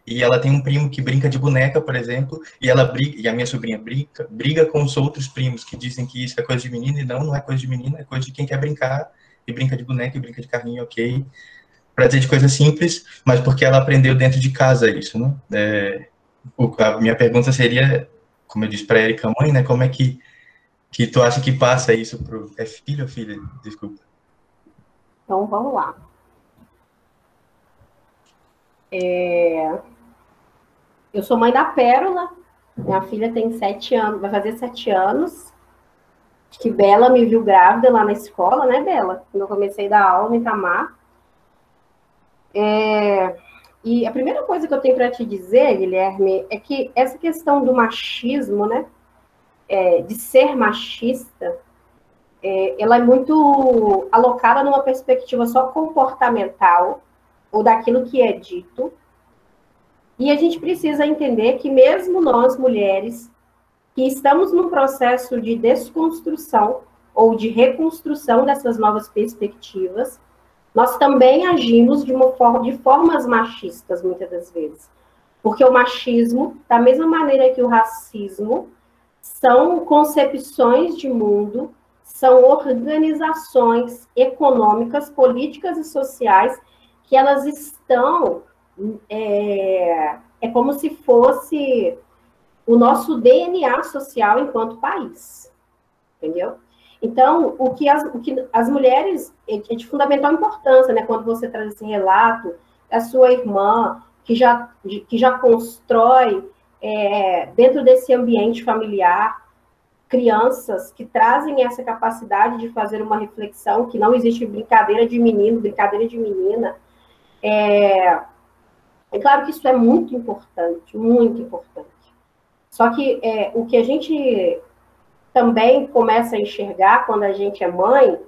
E ela tem um primo que brinca de boneca, por exemplo, e ela briga, e a minha sobrinha briga, briga com os outros primos que dizem que isso é coisa de menina e não, não é coisa de menina, é coisa de quem quer brincar e brinca de boneca e brinca de carrinho, ok. Para dizer de coisa simples, mas porque ela aprendeu dentro de casa isso, né? É, a minha pergunta seria, como eu disse para a Erika mãe, né? Como é que que tu acha que passa isso pro é filho ou filha? Desculpa. Então vamos lá. É... Eu sou mãe da Pérola. Minha filha tem sete anos, vai fazer sete anos. Que Bela me viu grávida lá na escola, né, Bela? Quando eu comecei a dar aula em Itamar. É... E a primeira coisa que eu tenho para te dizer, Guilherme, é que essa questão do machismo, né? É, de ser machista, é, ela é muito alocada numa perspectiva só comportamental, ou daquilo que é dito, e a gente precisa entender que mesmo nós, mulheres, que estamos num processo de desconstrução ou de reconstrução dessas novas perspectivas, nós também agimos de, uma forma, de formas machistas, muitas das vezes. Porque o machismo, da mesma maneira que o racismo, são concepções de mundo, são organizações econômicas, políticas e sociais que elas estão é, é como se fosse o nosso DNA social enquanto país, entendeu? Então, o que as, o que as mulheres é, é de fundamental importância, né? Quando você traz esse relato da sua irmã que já que já constrói é, dentro desse ambiente familiar crianças que trazem essa capacidade de fazer uma reflexão que não existe brincadeira de menino, brincadeira de menina. É, é claro que isso é muito importante, muito importante. Só que é, o que a gente também começa a enxergar quando a gente é mãe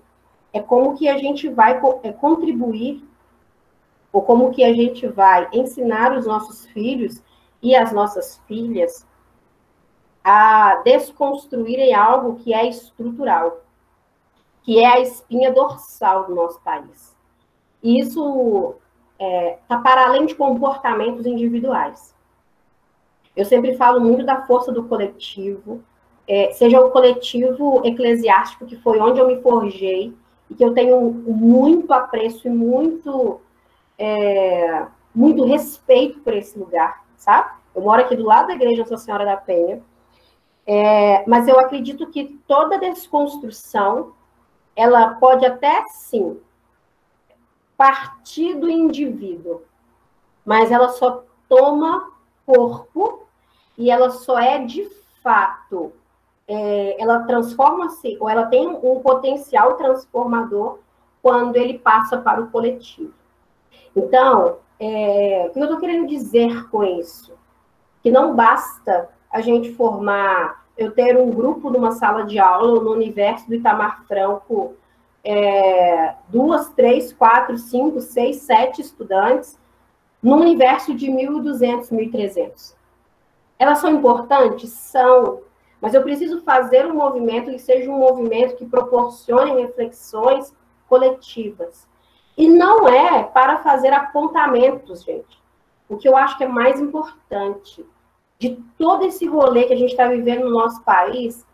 é como que a gente vai é, contribuir ou como que a gente vai ensinar os nossos filhos e as nossas filhas a desconstruírem algo que é estrutural, que é a espinha dorsal do nosso país. E isso está é, tá para além de comportamentos individuais. Eu sempre falo muito da força do coletivo, é, seja o coletivo eclesiástico, que foi onde eu me forjei, e que eu tenho muito apreço e muito, é, muito respeito por esse lugar, sabe? Eu moro aqui do lado da igreja Nossa Senhora da Penha, é, mas eu acredito que toda desconstrução, ela pode até, sim, partir do indivíduo, mas ela só toma corpo e ela só é de fato, é, ela transforma-se, ou ela tem um potencial transformador quando ele passa para o coletivo. Então, é, o que eu estou querendo dizer com isso? Que não basta a gente formar, eu ter um grupo numa sala de aula, no universo do Itamar Franco, é, duas, três, quatro, cinco, seis, sete estudantes num universo de 1.200, 1.300. Elas são importantes? São. Mas eu preciso fazer um movimento que seja um movimento que proporcione reflexões coletivas. E não é para fazer apontamentos, gente. O que eu acho que é mais importante de todo esse rolê que a gente está vivendo no nosso país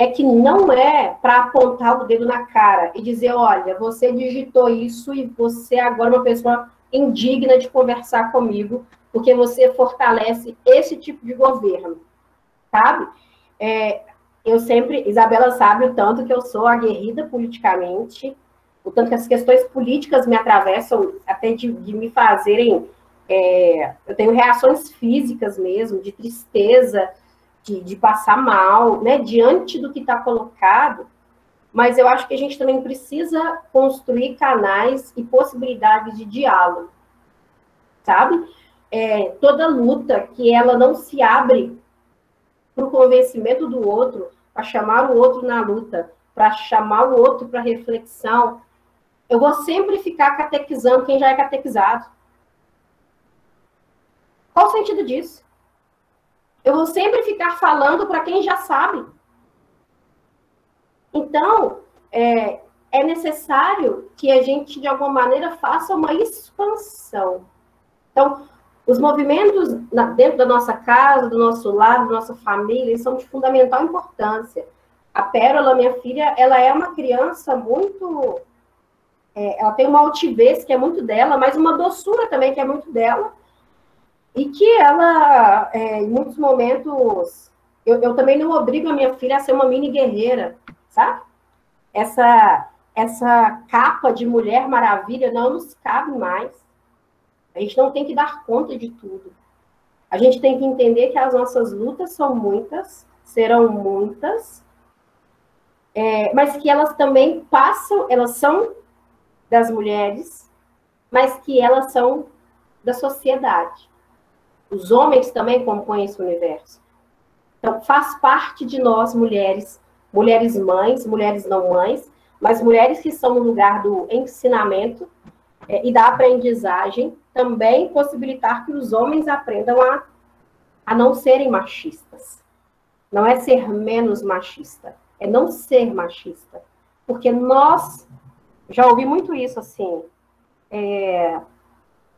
é que não é para apontar o dedo na cara e dizer, olha, você digitou isso e você agora é uma pessoa indigna de conversar comigo, porque você fortalece esse tipo de governo, sabe? É, eu sempre, Isabela sabe o tanto que eu sou aguerrida politicamente, o tanto que as questões políticas me atravessam até de, de me fazerem. É, eu tenho reações físicas mesmo, de tristeza, de, de passar mal, né, diante do que está colocado, mas eu acho que a gente também precisa construir canais e possibilidades de diálogo, sabe? É, toda luta que ela não se abre para o convencimento do outro, para chamar o outro na luta, para chamar o outro para reflexão, eu vou sempre ficar catequizando quem já é catequizado. Qual o sentido disso? Eu vou sempre ficar falando para quem já sabe. Então, é, é necessário que a gente, de alguma maneira, faça uma expansão. Então, os movimentos dentro da nossa casa, do nosso lar, da nossa família, são de fundamental importância. A Pérola, minha filha, ela é uma criança muito. É, ela tem uma altivez que é muito dela, mas uma doçura também que é muito dela. E que ela, é, em muitos momentos, eu, eu também não obrigo a minha filha a ser uma mini guerreira, sabe? Essa, essa capa de mulher maravilha não nos cabe mais. A gente não tem que dar conta de tudo. A gente tem que entender que as nossas lutas são muitas, serão muitas, é, mas que elas também passam, elas são das mulheres, mas que elas são da sociedade. Os homens também compõem esse universo. Então, faz parte de nós, mulheres, mulheres mães, mulheres não mães, mas mulheres que estão no lugar do ensinamento é, e da aprendizagem, também possibilitar que os homens aprendam a, a não serem machistas. Não é ser menos machista, é não ser machista. Porque nós, já ouvi muito isso assim, é,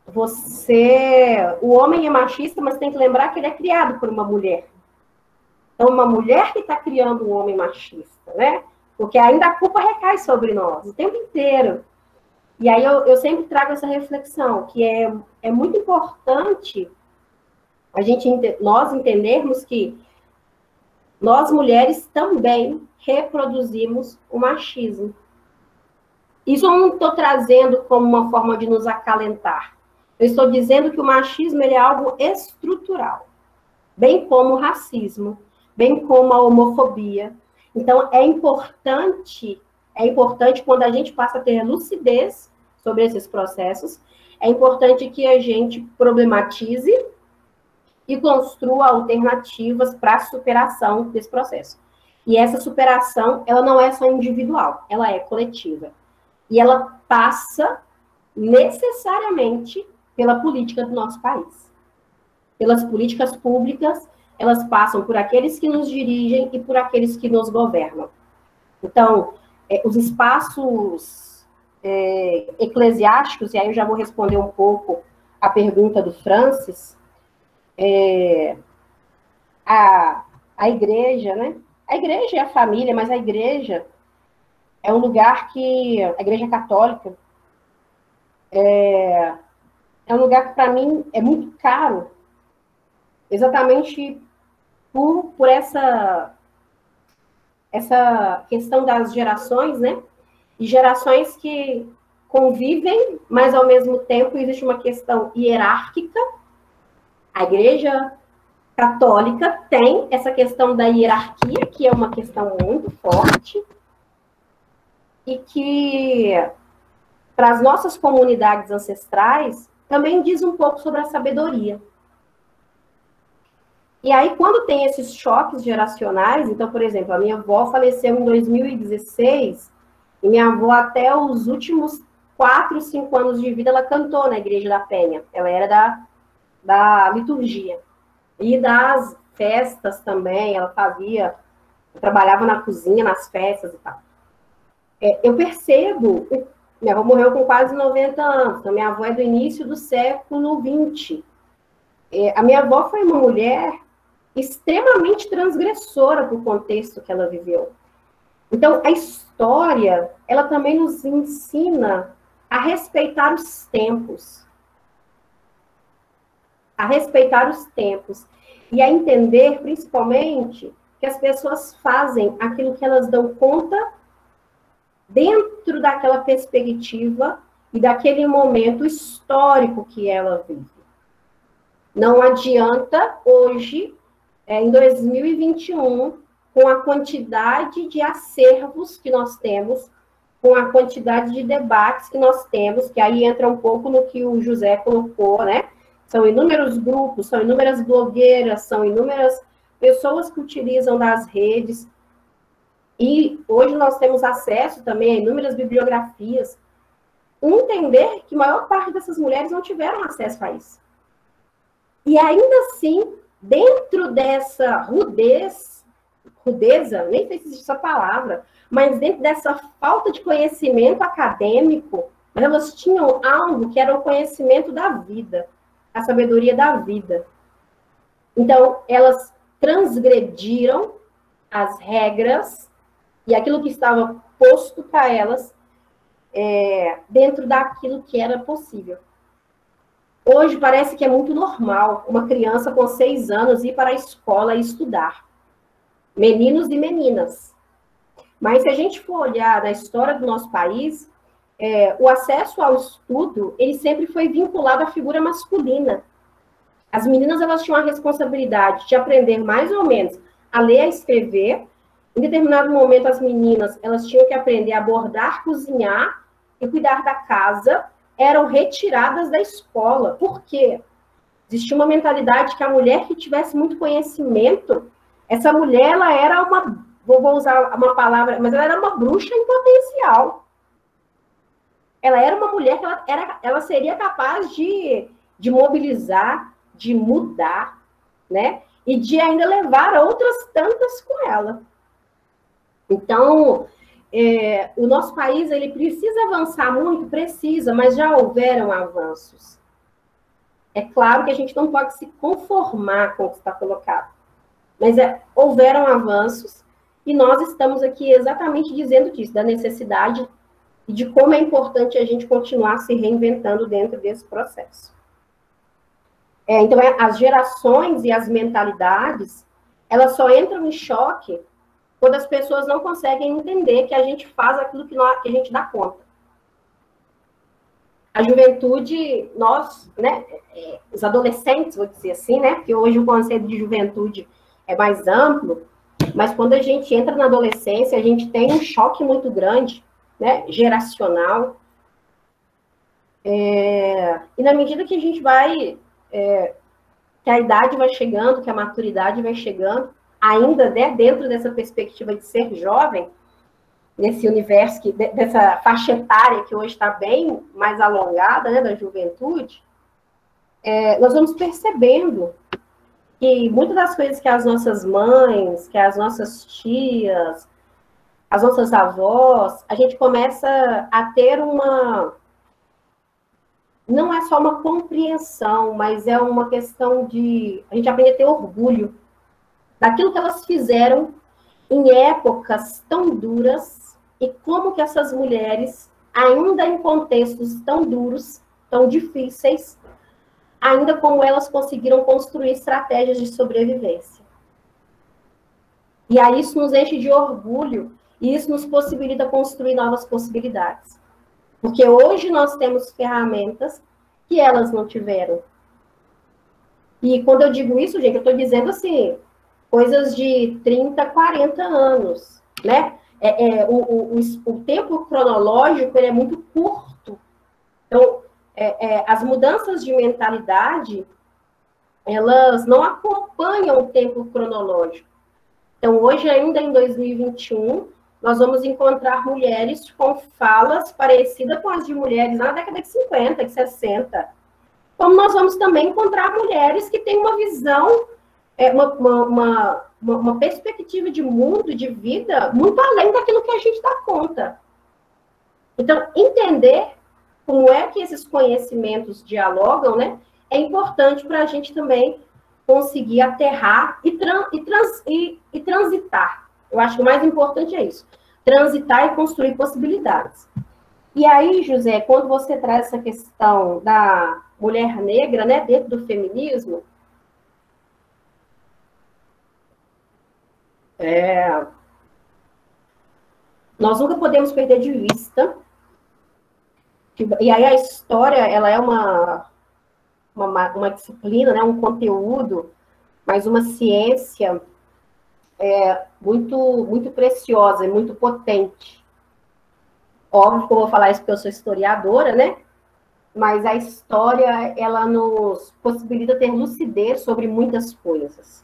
você, o homem é machista, mas tem que lembrar que ele é criado por uma mulher. Então, uma mulher que está criando um homem machista, né? Porque ainda a culpa recai sobre nós o tempo inteiro. E aí eu, eu sempre trago essa reflexão, que é, é muito importante a gente, nós entendermos que nós mulheres também reproduzimos o machismo. Isso eu não estou trazendo como uma forma de nos acalentar. Eu estou dizendo que o machismo é algo estrutural, bem como o racismo, bem como a homofobia. Então é importante, é importante quando a gente passa a ter lucidez sobre esses processos, é importante que a gente problematize e construa alternativas para a superação desse processo. E essa superação, ela não é só individual, ela é coletiva. E ela passa necessariamente pela política do nosso país. Pelas políticas públicas, elas passam por aqueles que nos dirigem e por aqueles que nos governam. Então, é, os espaços é, eclesiásticos, e aí eu já vou responder um pouco a pergunta do Francis, é, a, a igreja, né? A igreja é a família, mas a igreja é um lugar que. A igreja católica é, é um lugar que, para mim, é muito caro, exatamente por, por essa, essa questão das gerações, né? E gerações que convivem, mas ao mesmo tempo existe uma questão hierárquica. A igreja católica tem essa questão da hierarquia, que é uma questão muito forte, e que para as nossas comunidades ancestrais também diz um pouco sobre a sabedoria. E aí, quando tem esses choques geracionais, então, por exemplo, a minha avó faleceu em 2016, e minha avó, até os últimos quatro, cinco anos de vida, ela cantou na Igreja da Penha. Ela era da, da liturgia. E das festas também, ela fazia, trabalhava na cozinha, nas festas e tal. É, eu percebo minha avó morreu com quase 90 anos, então minha avó é do início do século 20. É, a minha avó foi uma mulher extremamente transgressora para o contexto que ela viveu. Então, a história, ela também nos ensina a respeitar os tempos. A respeitar os tempos. E a entender, principalmente, que as pessoas fazem aquilo que elas dão conta dentro daquela perspectiva e daquele momento histórico que ela vive. Não adianta hoje, é, em 2021, com a quantidade de acervos que nós temos, com a quantidade de debates que nós temos, que aí entra um pouco no que o José colocou, né? São inúmeros grupos, são inúmeras blogueiras, são inúmeras pessoas que utilizam das redes e hoje nós temos acesso também a inúmeras bibliografias. Entender que a maior parte dessas mulheres não tiveram acesso a isso. E ainda assim, dentro dessa rudez, rudeza, nem sei se existe essa palavra, mas dentro dessa falta de conhecimento acadêmico, elas tinham algo que era o conhecimento da vida, a sabedoria da vida. Então, elas transgrediram as regras e aquilo que estava posto para elas é, dentro daquilo que era possível. Hoje parece que é muito normal uma criança com seis anos ir para a escola e estudar. Meninos e meninas. Mas se a gente for olhar na história do nosso país, é, o acesso ao estudo, ele sempre foi vinculado à figura masculina. As meninas, elas tinham a responsabilidade de aprender mais ou menos a ler, a escrever. Em determinado momento, as meninas, elas tinham que aprender a bordar, cozinhar e cuidar da casa. Eram retiradas da escola. Por quê? Existia uma mentalidade que a mulher que tivesse muito conhecimento, essa mulher, ela era uma, vou usar uma palavra, mas ela era uma bruxa em potencial ela era uma mulher que ela, era, ela seria capaz de, de mobilizar, de mudar, né? E de ainda levar outras tantas com ela. Então, é, o nosso país ele precisa avançar muito, precisa, mas já houveram avanços. É claro que a gente não pode se conformar com o que está colocado, mas é, houveram avanços e nós estamos aqui exatamente dizendo disso, da necessidade e de como é importante a gente continuar se reinventando dentro desse processo. É, então, é, as gerações e as mentalidades, elas só entram em choque quando as pessoas não conseguem entender que a gente faz aquilo que, nós, que a gente dá conta. A juventude, nós, né, é, os adolescentes, vou dizer assim, né, porque hoje o conceito de juventude é mais amplo, mas quando a gente entra na adolescência, a gente tem um choque muito grande, né, geracional. É, e na medida que a gente vai, é, que a idade vai chegando, que a maturidade vai chegando, ainda né, dentro dessa perspectiva de ser jovem, nesse universo, que, dessa faixa etária que hoje está bem mais alongada, né, da juventude, é, nós vamos percebendo que muitas das coisas que as nossas mães, que as nossas tias, as nossas avós, a gente começa a ter uma. Não é só uma compreensão, mas é uma questão de. A gente aprende a ter orgulho daquilo que elas fizeram em épocas tão duras e como que essas mulheres, ainda em contextos tão duros, tão difíceis, ainda como elas conseguiram construir estratégias de sobrevivência. E aí isso nos enche de orgulho e isso nos possibilita construir novas possibilidades. Porque hoje nós temos ferramentas que elas não tiveram. E quando eu digo isso, gente, eu estou dizendo assim, coisas de 30, 40 anos, né? É, é o, o, o, tempo cronológico é muito curto. Então, é, é, as mudanças de mentalidade, elas não acompanham o tempo cronológico. Então, hoje, ainda em 2021, nós vamos encontrar mulheres com falas parecidas com as de mulheres na década de 50, de 60. Como nós vamos também encontrar mulheres que têm uma visão, é, uma, uma, uma, uma perspectiva de mundo, de vida, muito além daquilo que a gente dá conta. Então, entender como é que esses conhecimentos dialogam, né, é importante para a gente também conseguir aterrar e, tran e, trans e, e transitar eu acho que o mais importante é isso: transitar e construir possibilidades. E aí, José, quando você traz essa questão da mulher negra, né, dentro do feminismo, é, nós nunca podemos perder de vista que, e aí a história ela é uma, uma, uma disciplina, né, um conteúdo, mas uma ciência é, muito, muito preciosa e muito potente. Óbvio que eu vou falar isso porque eu sou historiadora, né? Mas a história, ela nos possibilita ter lucidez sobre muitas coisas.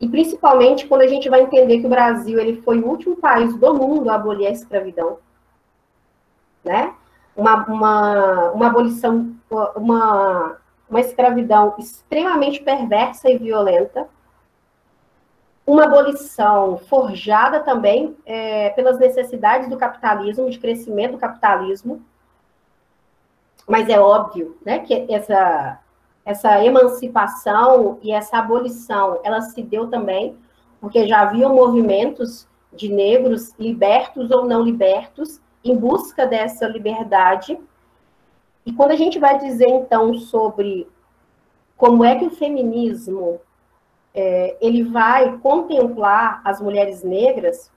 E principalmente quando a gente vai entender que o Brasil ele foi o último país do mundo a abolir a escravidão. Né? Uma, uma, uma abolição, uma, uma escravidão extremamente perversa e violenta, uma abolição forjada também é, pelas necessidades do capitalismo, de crescimento do capitalismo, mas é óbvio né, que essa, essa emancipação e essa abolição, ela se deu também porque já haviam movimentos de negros libertos ou não libertos em busca dessa liberdade. E quando a gente vai dizer então sobre como é que o feminismo é, ele vai contemplar as mulheres negras,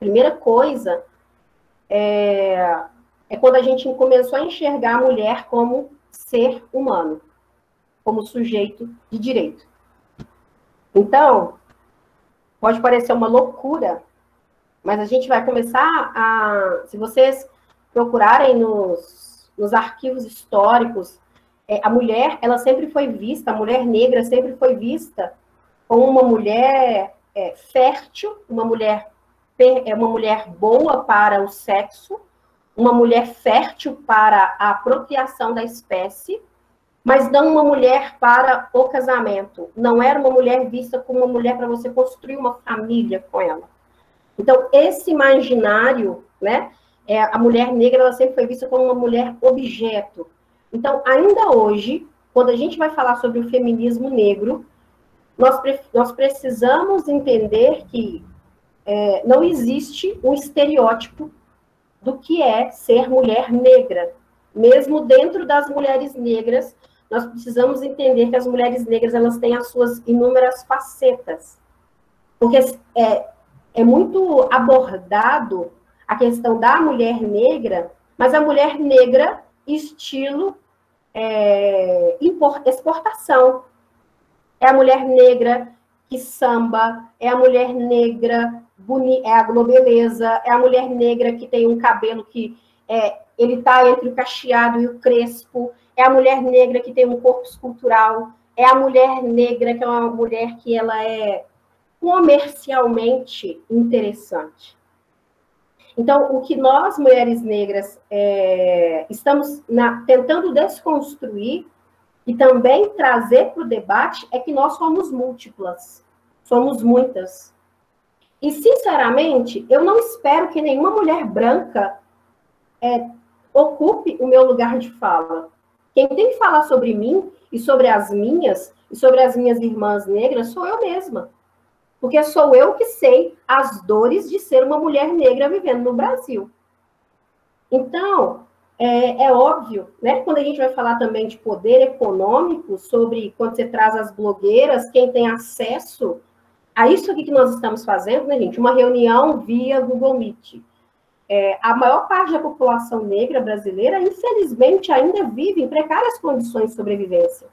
primeira coisa é, é quando a gente começou a enxergar a mulher como ser humano, como sujeito de direito. Então, pode parecer uma loucura, mas a gente vai começar a. Se vocês procurarem nos, nos arquivos históricos, é, a mulher, ela sempre foi vista, a mulher negra sempre foi vista como uma mulher é, fértil, uma mulher, é, uma mulher boa para o sexo, uma mulher fértil para a procriação da espécie, mas não uma mulher para o casamento. Não era uma mulher vista como uma mulher para você construir uma família com ela. Então, esse imaginário, né, é, a mulher negra ela sempre foi vista como uma mulher objeto. Então, ainda hoje, quando a gente vai falar sobre o feminismo negro, nós, nós precisamos entender que é, não existe um estereótipo do que é ser mulher negra. Mesmo dentro das mulheres negras, nós precisamos entender que as mulheres negras elas têm as suas inúmeras facetas. Porque é, é muito abordado a questão da mulher negra, mas a mulher negra estilo é, exportação. É a mulher negra que samba, é a mulher negra boni é a globeleza, é a mulher negra que tem um cabelo que é, ele está entre o cacheado e o crespo, é a mulher negra que tem um corpo escultural, é a mulher negra que é uma mulher que ela é comercialmente interessante. Então, o que nós, mulheres negras, é, estamos na, tentando desconstruir e também trazer para o debate é que nós somos múltiplas, somos muitas. E, sinceramente, eu não espero que nenhuma mulher branca é, ocupe o meu lugar de fala. Quem tem que falar sobre mim e sobre as minhas e sobre as minhas irmãs negras sou eu mesma. Porque sou eu que sei as dores de ser uma mulher negra vivendo no Brasil. Então, é, é, óbvio, né? Quando a gente vai falar também de poder econômico, sobre quando você traz as blogueiras, quem tem acesso a isso aqui que nós estamos fazendo, né, gente? Uma reunião via Google Meet. É, a maior parte da população negra brasileira, infelizmente, ainda vive em precárias condições de sobrevivência.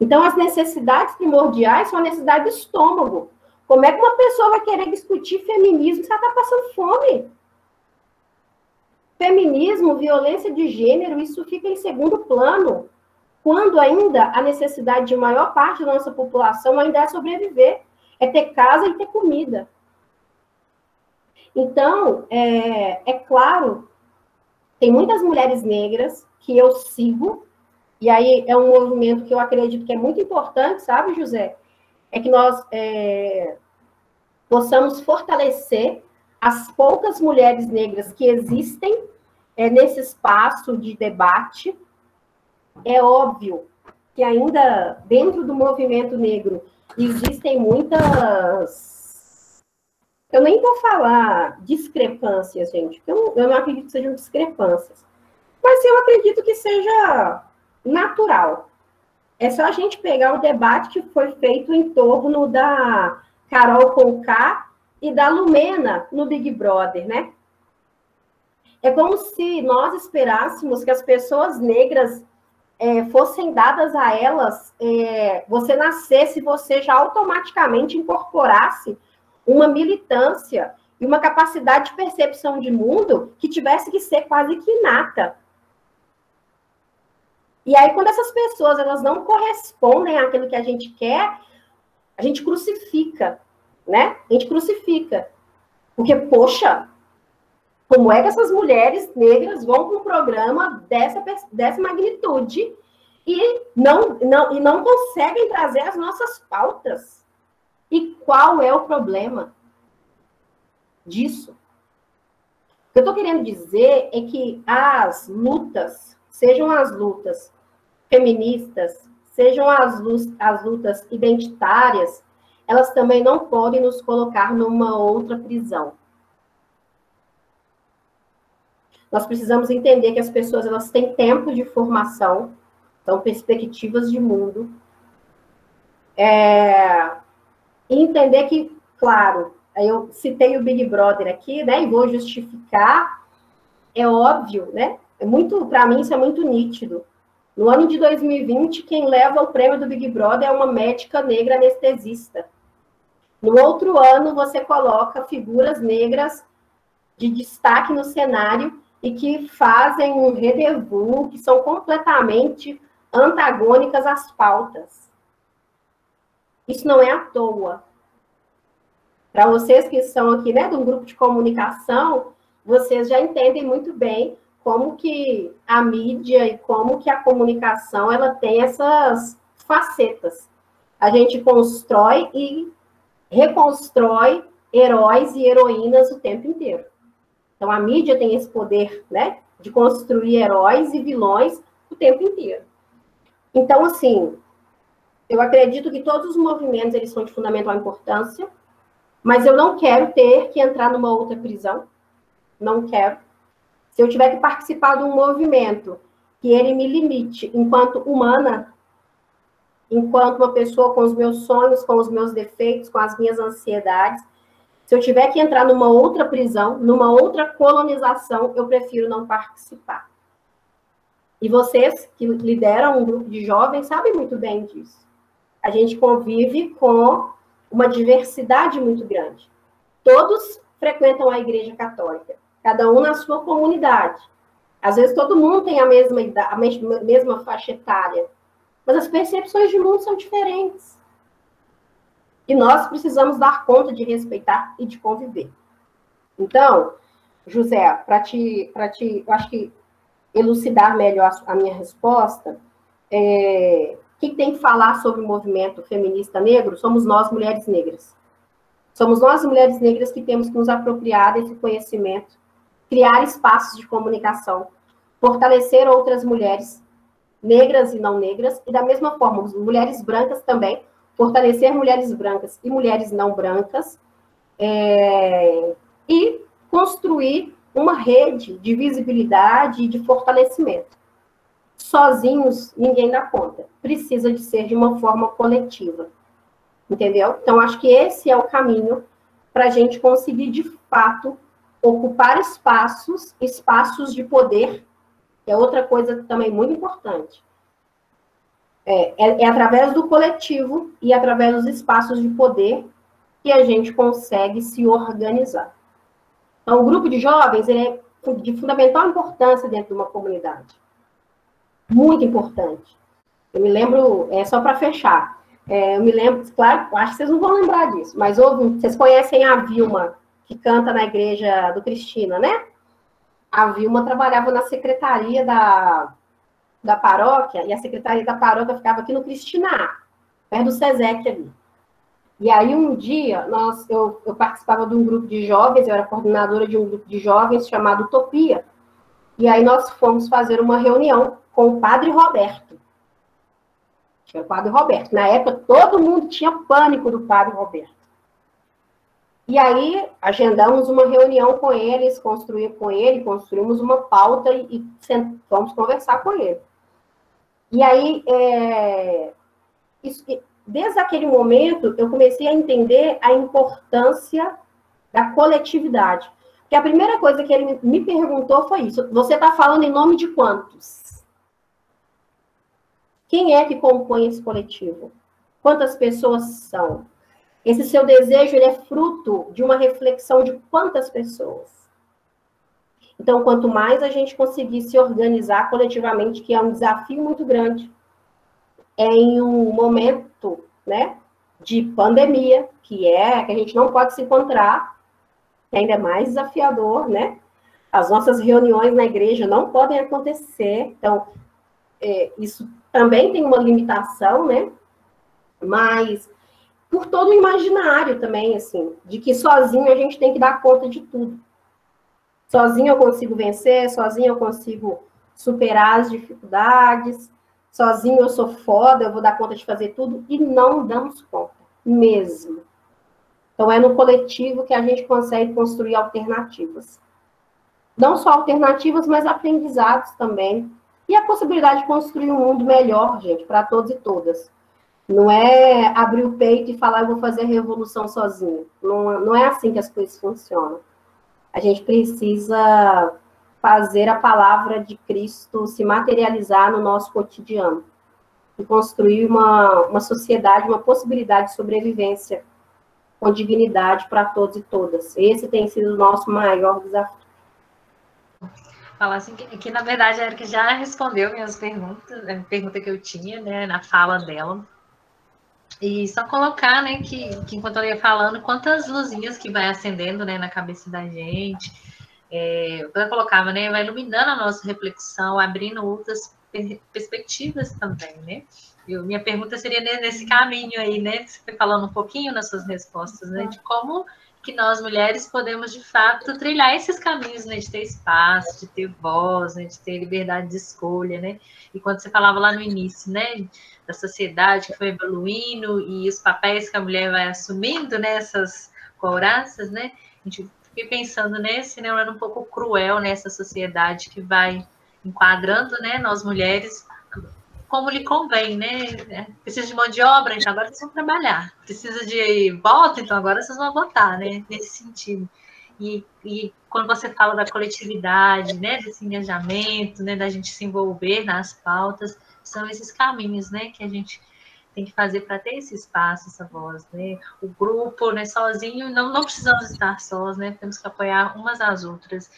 Então, as necessidades primordiais são a necessidade do estômago. Como é que uma pessoa vai querer discutir feminismo se ela está passando fome? Feminismo, violência de gênero, isso fica em segundo plano quando ainda a necessidade de maior parte da nossa população ainda é sobreviver, é ter casa e ter comida. Então, é, é claro, tem muitas mulheres negras que eu sigo, e aí é um movimento que eu acredito que é muito importante, sabe, José? É que nós é, possamos fortalecer as poucas mulheres negras que existem é, nesse espaço de debate, é óbvio que ainda dentro do movimento negro existem muitas. Eu nem vou falar discrepâncias, gente, porque eu, eu não acredito que sejam discrepâncias. Mas eu acredito que seja natural. É só a gente pegar o debate que foi feito em torno da Carol Conká e da Lumena no Big Brother, né? É como se nós esperássemos que as pessoas negras é, fossem dadas a elas, é, você nascesse, você já automaticamente incorporasse uma militância e uma capacidade de percepção de mundo que tivesse que ser quase que inata. E aí, quando essas pessoas elas não correspondem àquilo que a gente quer, a gente crucifica, né? A gente crucifica. Porque, poxa, como é que essas mulheres negras vão para um programa dessa, dessa magnitude e não, não, e não conseguem trazer as nossas pautas? E qual é o problema disso? O que eu estou querendo dizer é que as lutas, sejam as lutas feministas, sejam as, as lutas identitárias, elas também não podem nos colocar numa outra prisão. Nós precisamos entender que as pessoas elas têm tempo de formação, são perspectivas de mundo, é, e entender que, claro, eu citei o Big Brother aqui, né, e vou justificar, é óbvio, né, é muito, para mim isso é muito nítido. No ano de 2020, quem leva o prêmio do Big Brother é uma médica negra anestesista. No outro ano, você coloca figuras negras de destaque no cenário e que fazem um rendezvous, que são completamente antagônicas às pautas. Isso não é à toa. Para vocês que são aqui, né, de um grupo de comunicação, vocês já entendem muito bem como que a mídia e como que a comunicação ela tem essas facetas. A gente constrói e reconstrói heróis e heroínas o tempo inteiro. Então a mídia tem esse poder, né, de construir heróis e vilões o tempo inteiro. Então assim, eu acredito que todos os movimentos eles são de fundamental importância, mas eu não quero ter que entrar numa outra prisão. Não quero. Se eu tiver que participar de um movimento que ele me limite enquanto humana, enquanto uma pessoa com os meus sonhos, com os meus defeitos, com as minhas ansiedades, se eu tiver que entrar numa outra prisão, numa outra colonização, eu prefiro não participar. E vocês que lideram um grupo de jovens sabem muito bem disso. A gente convive com uma diversidade muito grande. Todos frequentam a Igreja Católica cada um na sua comunidade. Às vezes todo mundo tem a mesma, a mesma faixa etária, mas as percepções de mundo são diferentes. E nós precisamos dar conta de respeitar e de conviver. Então, José, para te, te, eu acho que elucidar melhor a minha resposta, é, quem tem que falar sobre o movimento feminista negro somos nós, mulheres negras. Somos nós, mulheres negras, que temos que nos apropriar desse conhecimento criar espaços de comunicação, fortalecer outras mulheres, negras e não negras, e da mesma forma, mulheres brancas também, fortalecer mulheres brancas e mulheres não brancas, é, e construir uma rede de visibilidade e de fortalecimento. Sozinhos, ninguém dá conta. Precisa de ser de uma forma coletiva. Entendeu? Então, acho que esse é o caminho para a gente conseguir, de fato, ocupar espaços, espaços de poder, que é outra coisa também muito importante. É, é, é, através do coletivo e através dos espaços de poder que a gente consegue se organizar. Então, o grupo de jovens é de fundamental importância dentro de uma comunidade. Muito importante. Eu me lembro, é só para fechar, é, eu me lembro, claro, acho que vocês não vão lembrar disso, mas houve, vocês conhecem a Vilma que canta na igreja do Cristina, né? A Vilma trabalhava na secretaria da, da paróquia, e a secretaria da paróquia ficava aqui no Cristina, perto do Sesec ali. E aí, um dia, nós, eu, eu participava de um grupo de jovens, eu era coordenadora de um grupo de jovens chamado Utopia. E aí, nós fomos fazer uma reunião com o padre Roberto. Tinha o padre Roberto. Na época, todo mundo tinha pânico do padre Roberto. E aí agendamos uma reunião com eles, construir com ele, construímos uma pauta e, e vamos conversar com ele. E aí, é, isso, desde aquele momento, eu comecei a entender a importância da coletividade. Porque a primeira coisa que ele me perguntou foi isso: você está falando em nome de quantos? Quem é que compõe esse coletivo? Quantas pessoas são? Esse seu desejo é fruto de uma reflexão de quantas pessoas. Então, quanto mais a gente conseguir se organizar coletivamente, que é um desafio muito grande, é em um momento, né, de pandemia, que é que a gente não pode se encontrar, que ainda é mais desafiador, né? As nossas reuniões na igreja não podem acontecer, então é, isso também tem uma limitação, né? Mas por todo o imaginário também, assim, de que sozinho a gente tem que dar conta de tudo. Sozinho eu consigo vencer, sozinho eu consigo superar as dificuldades, sozinho eu sou foda, eu vou dar conta de fazer tudo, e não damos conta, mesmo. Então é no coletivo que a gente consegue construir alternativas. Não só alternativas, mas aprendizados também. E a possibilidade de construir um mundo melhor, gente, para todos e todas. Não é abrir o peito e falar, eu vou fazer a revolução sozinho. Não, não é assim que as coisas funcionam. A gente precisa fazer a palavra de Cristo se materializar no nosso cotidiano e construir uma, uma sociedade, uma possibilidade de sobrevivência com dignidade para todos e todas. Esse tem sido o nosso maior desafio. Falar assim que, que na verdade a Erika já respondeu minhas perguntas, a pergunta que eu tinha, né, na fala dela. E só colocar, né, que, que enquanto ela ia falando, quantas luzinhas que vai acendendo, né, na cabeça da gente. É, ela colocava, né, vai iluminando a nossa reflexão, abrindo outras perspectivas também, né. Eu, minha pergunta seria nesse caminho aí, né, você foi falando um pouquinho nas suas respostas, né, de como que nós mulheres podemos de fato trilhar esses caminhos, né, de ter espaço, de ter voz, né, de ter liberdade de escolha, né? E quando você falava lá no início, né, da sociedade que foi evoluindo e os papéis que a mulher vai assumindo né, couraças, né? A gente fica pensando nesse, né, era um pouco cruel nessa sociedade que vai enquadrando, né, nós mulheres como lhe convém, né? É, precisa de mão de obra, então agora vocês vão trabalhar. Precisa de voto, então agora vocês vão votar, né? Nesse sentido. E, e quando você fala da coletividade, né? Desse engajamento, né? Da gente se envolver nas pautas, são esses caminhos, né? Que a gente tem que fazer para ter esse espaço, essa voz, né? O grupo, né? Sozinho, não, não precisamos estar sós, né? Temos que apoiar umas às outras.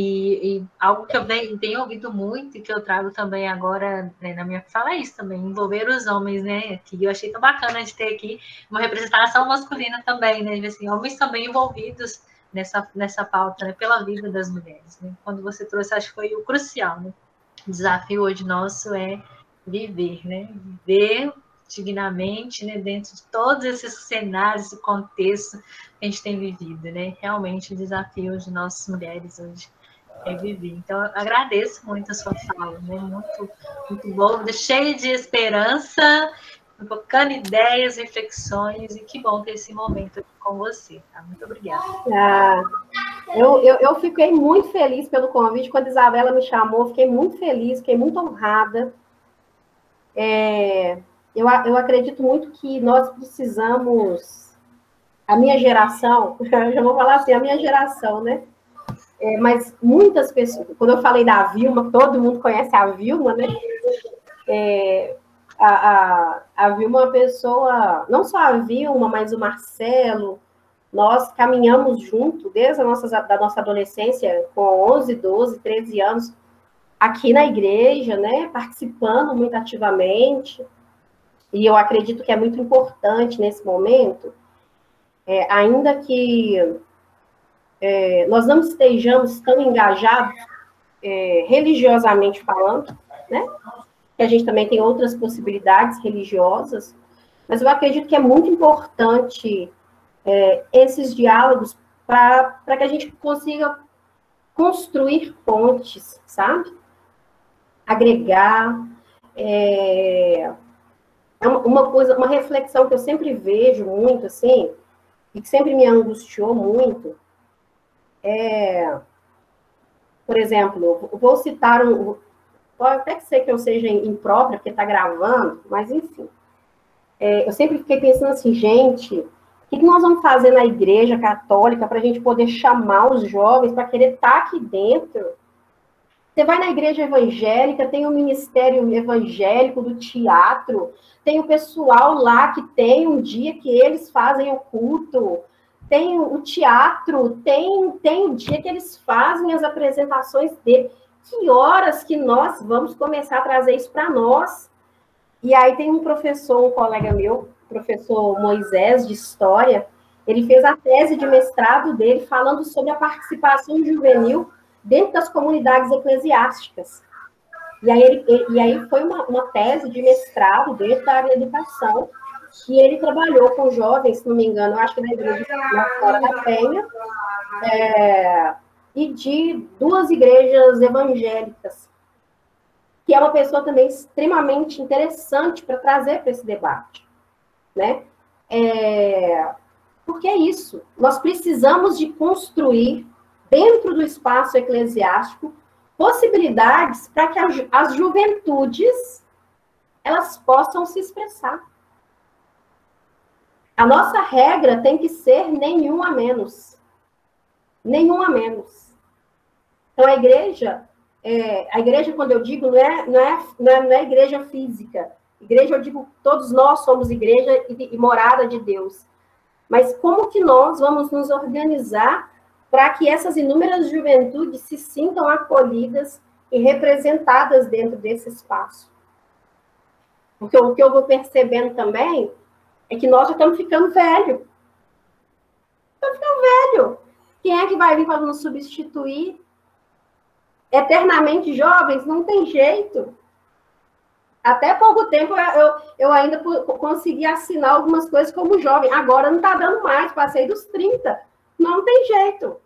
E, e, algo que eu tenho ouvido muito e que eu trago também agora né, na minha fala é isso também, envolver os homens, né? Que eu achei tão bacana de ter aqui uma representação masculina também, né? Assim, homens também envolvidos nessa, nessa pauta, né, pela vida das mulheres. Né? Quando você trouxe, acho que foi o crucial, né? O desafio hoje nosso é viver, né? Viver dignamente, né? Dentro de todos esses cenários, esse contexto que a gente tem vivido, né? Realmente o desafio de nós mulheres hoje reviver. Então, eu agradeço muito a sua fala, né? Muito, muito bom, cheio de esperança, focando ideias, reflexões, e que bom ter esse momento aqui com você. Tá? Muito obrigada. Ah, eu, eu, eu fiquei muito feliz pelo convite. Quando a Isabela me chamou, fiquei muito feliz, fiquei muito honrada. É, eu, eu acredito muito que nós precisamos, a minha geração, [laughs] eu já vou falar assim, a minha geração, né? É, mas muitas pessoas, quando eu falei da Vilma, todo mundo conhece a Vilma, né? É, a, a, a Vilma é uma pessoa, não só a Vilma, mas o Marcelo, nós caminhamos junto desde a nossa, da nossa adolescência, com 11, 12, 13 anos, aqui na igreja, né? Participando muito ativamente. E eu acredito que é muito importante nesse momento, é, ainda que é, nós não estejamos tão engajados é, religiosamente falando, né? Que a gente também tem outras possibilidades religiosas, mas eu acredito que é muito importante é, esses diálogos para que a gente consiga construir pontes, sabe? Agregar. É, é uma coisa, uma reflexão que eu sempre vejo muito, assim, e que sempre me angustiou muito, é, por exemplo, vou citar um. Pode até ser que eu seja imprópria, porque está gravando, mas enfim. É, eu sempre fiquei pensando assim, gente, o que, nós vamos fazer na igreja católica para a gente poder chamar os jovens para querer estar tá aqui dentro? Você vai na igreja evangélica, tem o ministério evangélico do teatro, tem o pessoal lá que tem um dia que eles fazem o culto, tem o teatro, tem, tem o dia que eles fazem as apresentações dele. Que horas que nós vamos começar a trazer isso para nós? E aí tem um professor, um colega meu, professor Moisés, de História, ele fez a tese de mestrado dele falando sobre a participação juvenil dentro das comunidades eclesiásticas. E aí, ele, e aí foi uma, uma tese de mestrado dentro da área da educação, que ele trabalhou com jovens, se não me engano, acho que na igreja na Fora da Penha, é, e de duas igrejas evangélicas, que é uma pessoa também extremamente interessante para trazer para esse debate, né? É, porque é isso, nós precisamos de construir dentro do espaço eclesiástico possibilidades para que as juventudes elas possam se expressar. A nossa regra tem que ser nenhum a menos. Nenhum a menos. Então, a igreja, é, a igreja, quando eu digo, não é, não, é, não, é, não é igreja física. Igreja, eu digo, todos nós somos igreja e, e morada de Deus. Mas como que nós vamos nos organizar para que essas inúmeras juventudes se sintam acolhidas e representadas dentro desse espaço. Porque o que eu vou percebendo também é que nós já estamos ficando velho. Estamos ficando velho. Quem é que vai vir para nos substituir? Eternamente jovens? Não tem jeito. Até pouco tempo eu, eu ainda consegui assinar algumas coisas como jovem. Agora não está dando mais, passei dos 30 não tem jeito.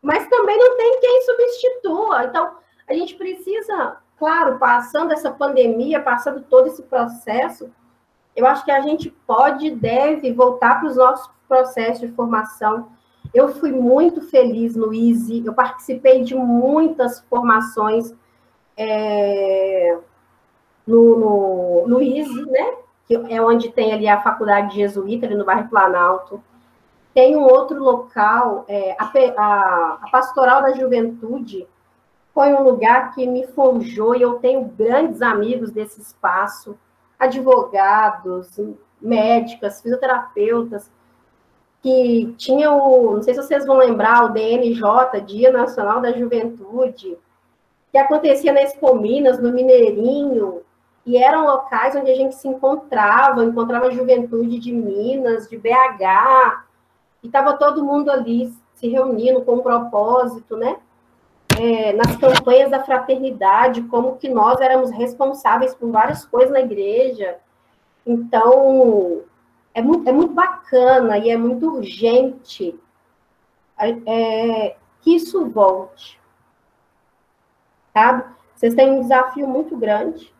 Mas também não tem quem substitua. Então, a gente precisa, claro, passando essa pandemia, passando todo esse processo, eu acho que a gente pode e deve voltar para os nossos processos de formação. Eu fui muito feliz no Easy, eu participei de muitas formações é, no, no, no Easy, né? Que é onde tem ali a faculdade jesuíta, ali no bairro Planalto. Tem um outro local, é, a, a, a, Pastoral da Juventude foi um lugar que me forjou e eu tenho grandes amigos desse espaço, advogados, médicas, fisioterapeutas, que tinham, não sei se vocês vão lembrar, o DNJ, Dia Nacional da Juventude, que acontecia na Expo no Mineirinho, e eram locais onde a gente se encontrava, encontrava a juventude de Minas, de BH, e estava todo mundo ali se reunindo com um propósito, né? É, nas campanhas da fraternidade, como que nós éramos responsáveis por várias coisas na igreja. Então, é muito, é muito bacana e é muito urgente é, que isso volte. Sabe? Vocês têm um desafio muito grande.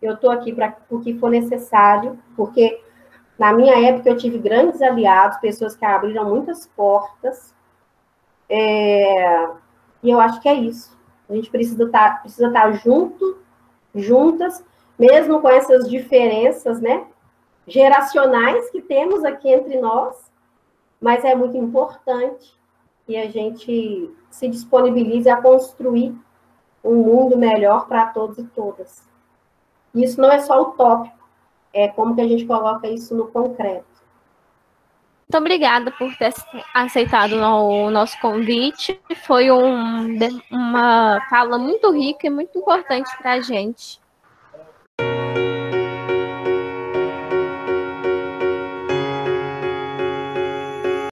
Eu estou aqui para o que for necessário, porque na minha época, eu tive grandes aliados, pessoas que abriram muitas portas. É, e eu acho que é isso. A gente precisa estar, tá, precisa tá junto, juntas, mesmo com essas diferenças, né? Geracionais que temos aqui entre nós, mas é muito importante que a gente se disponibilize a construir um mundo melhor para todos e todas. Isso não é só utópico, é, como que a gente coloca isso no concreto. Muito obrigada por ter aceitado o nosso convite. Foi um, uma fala muito rica e muito importante para a gente.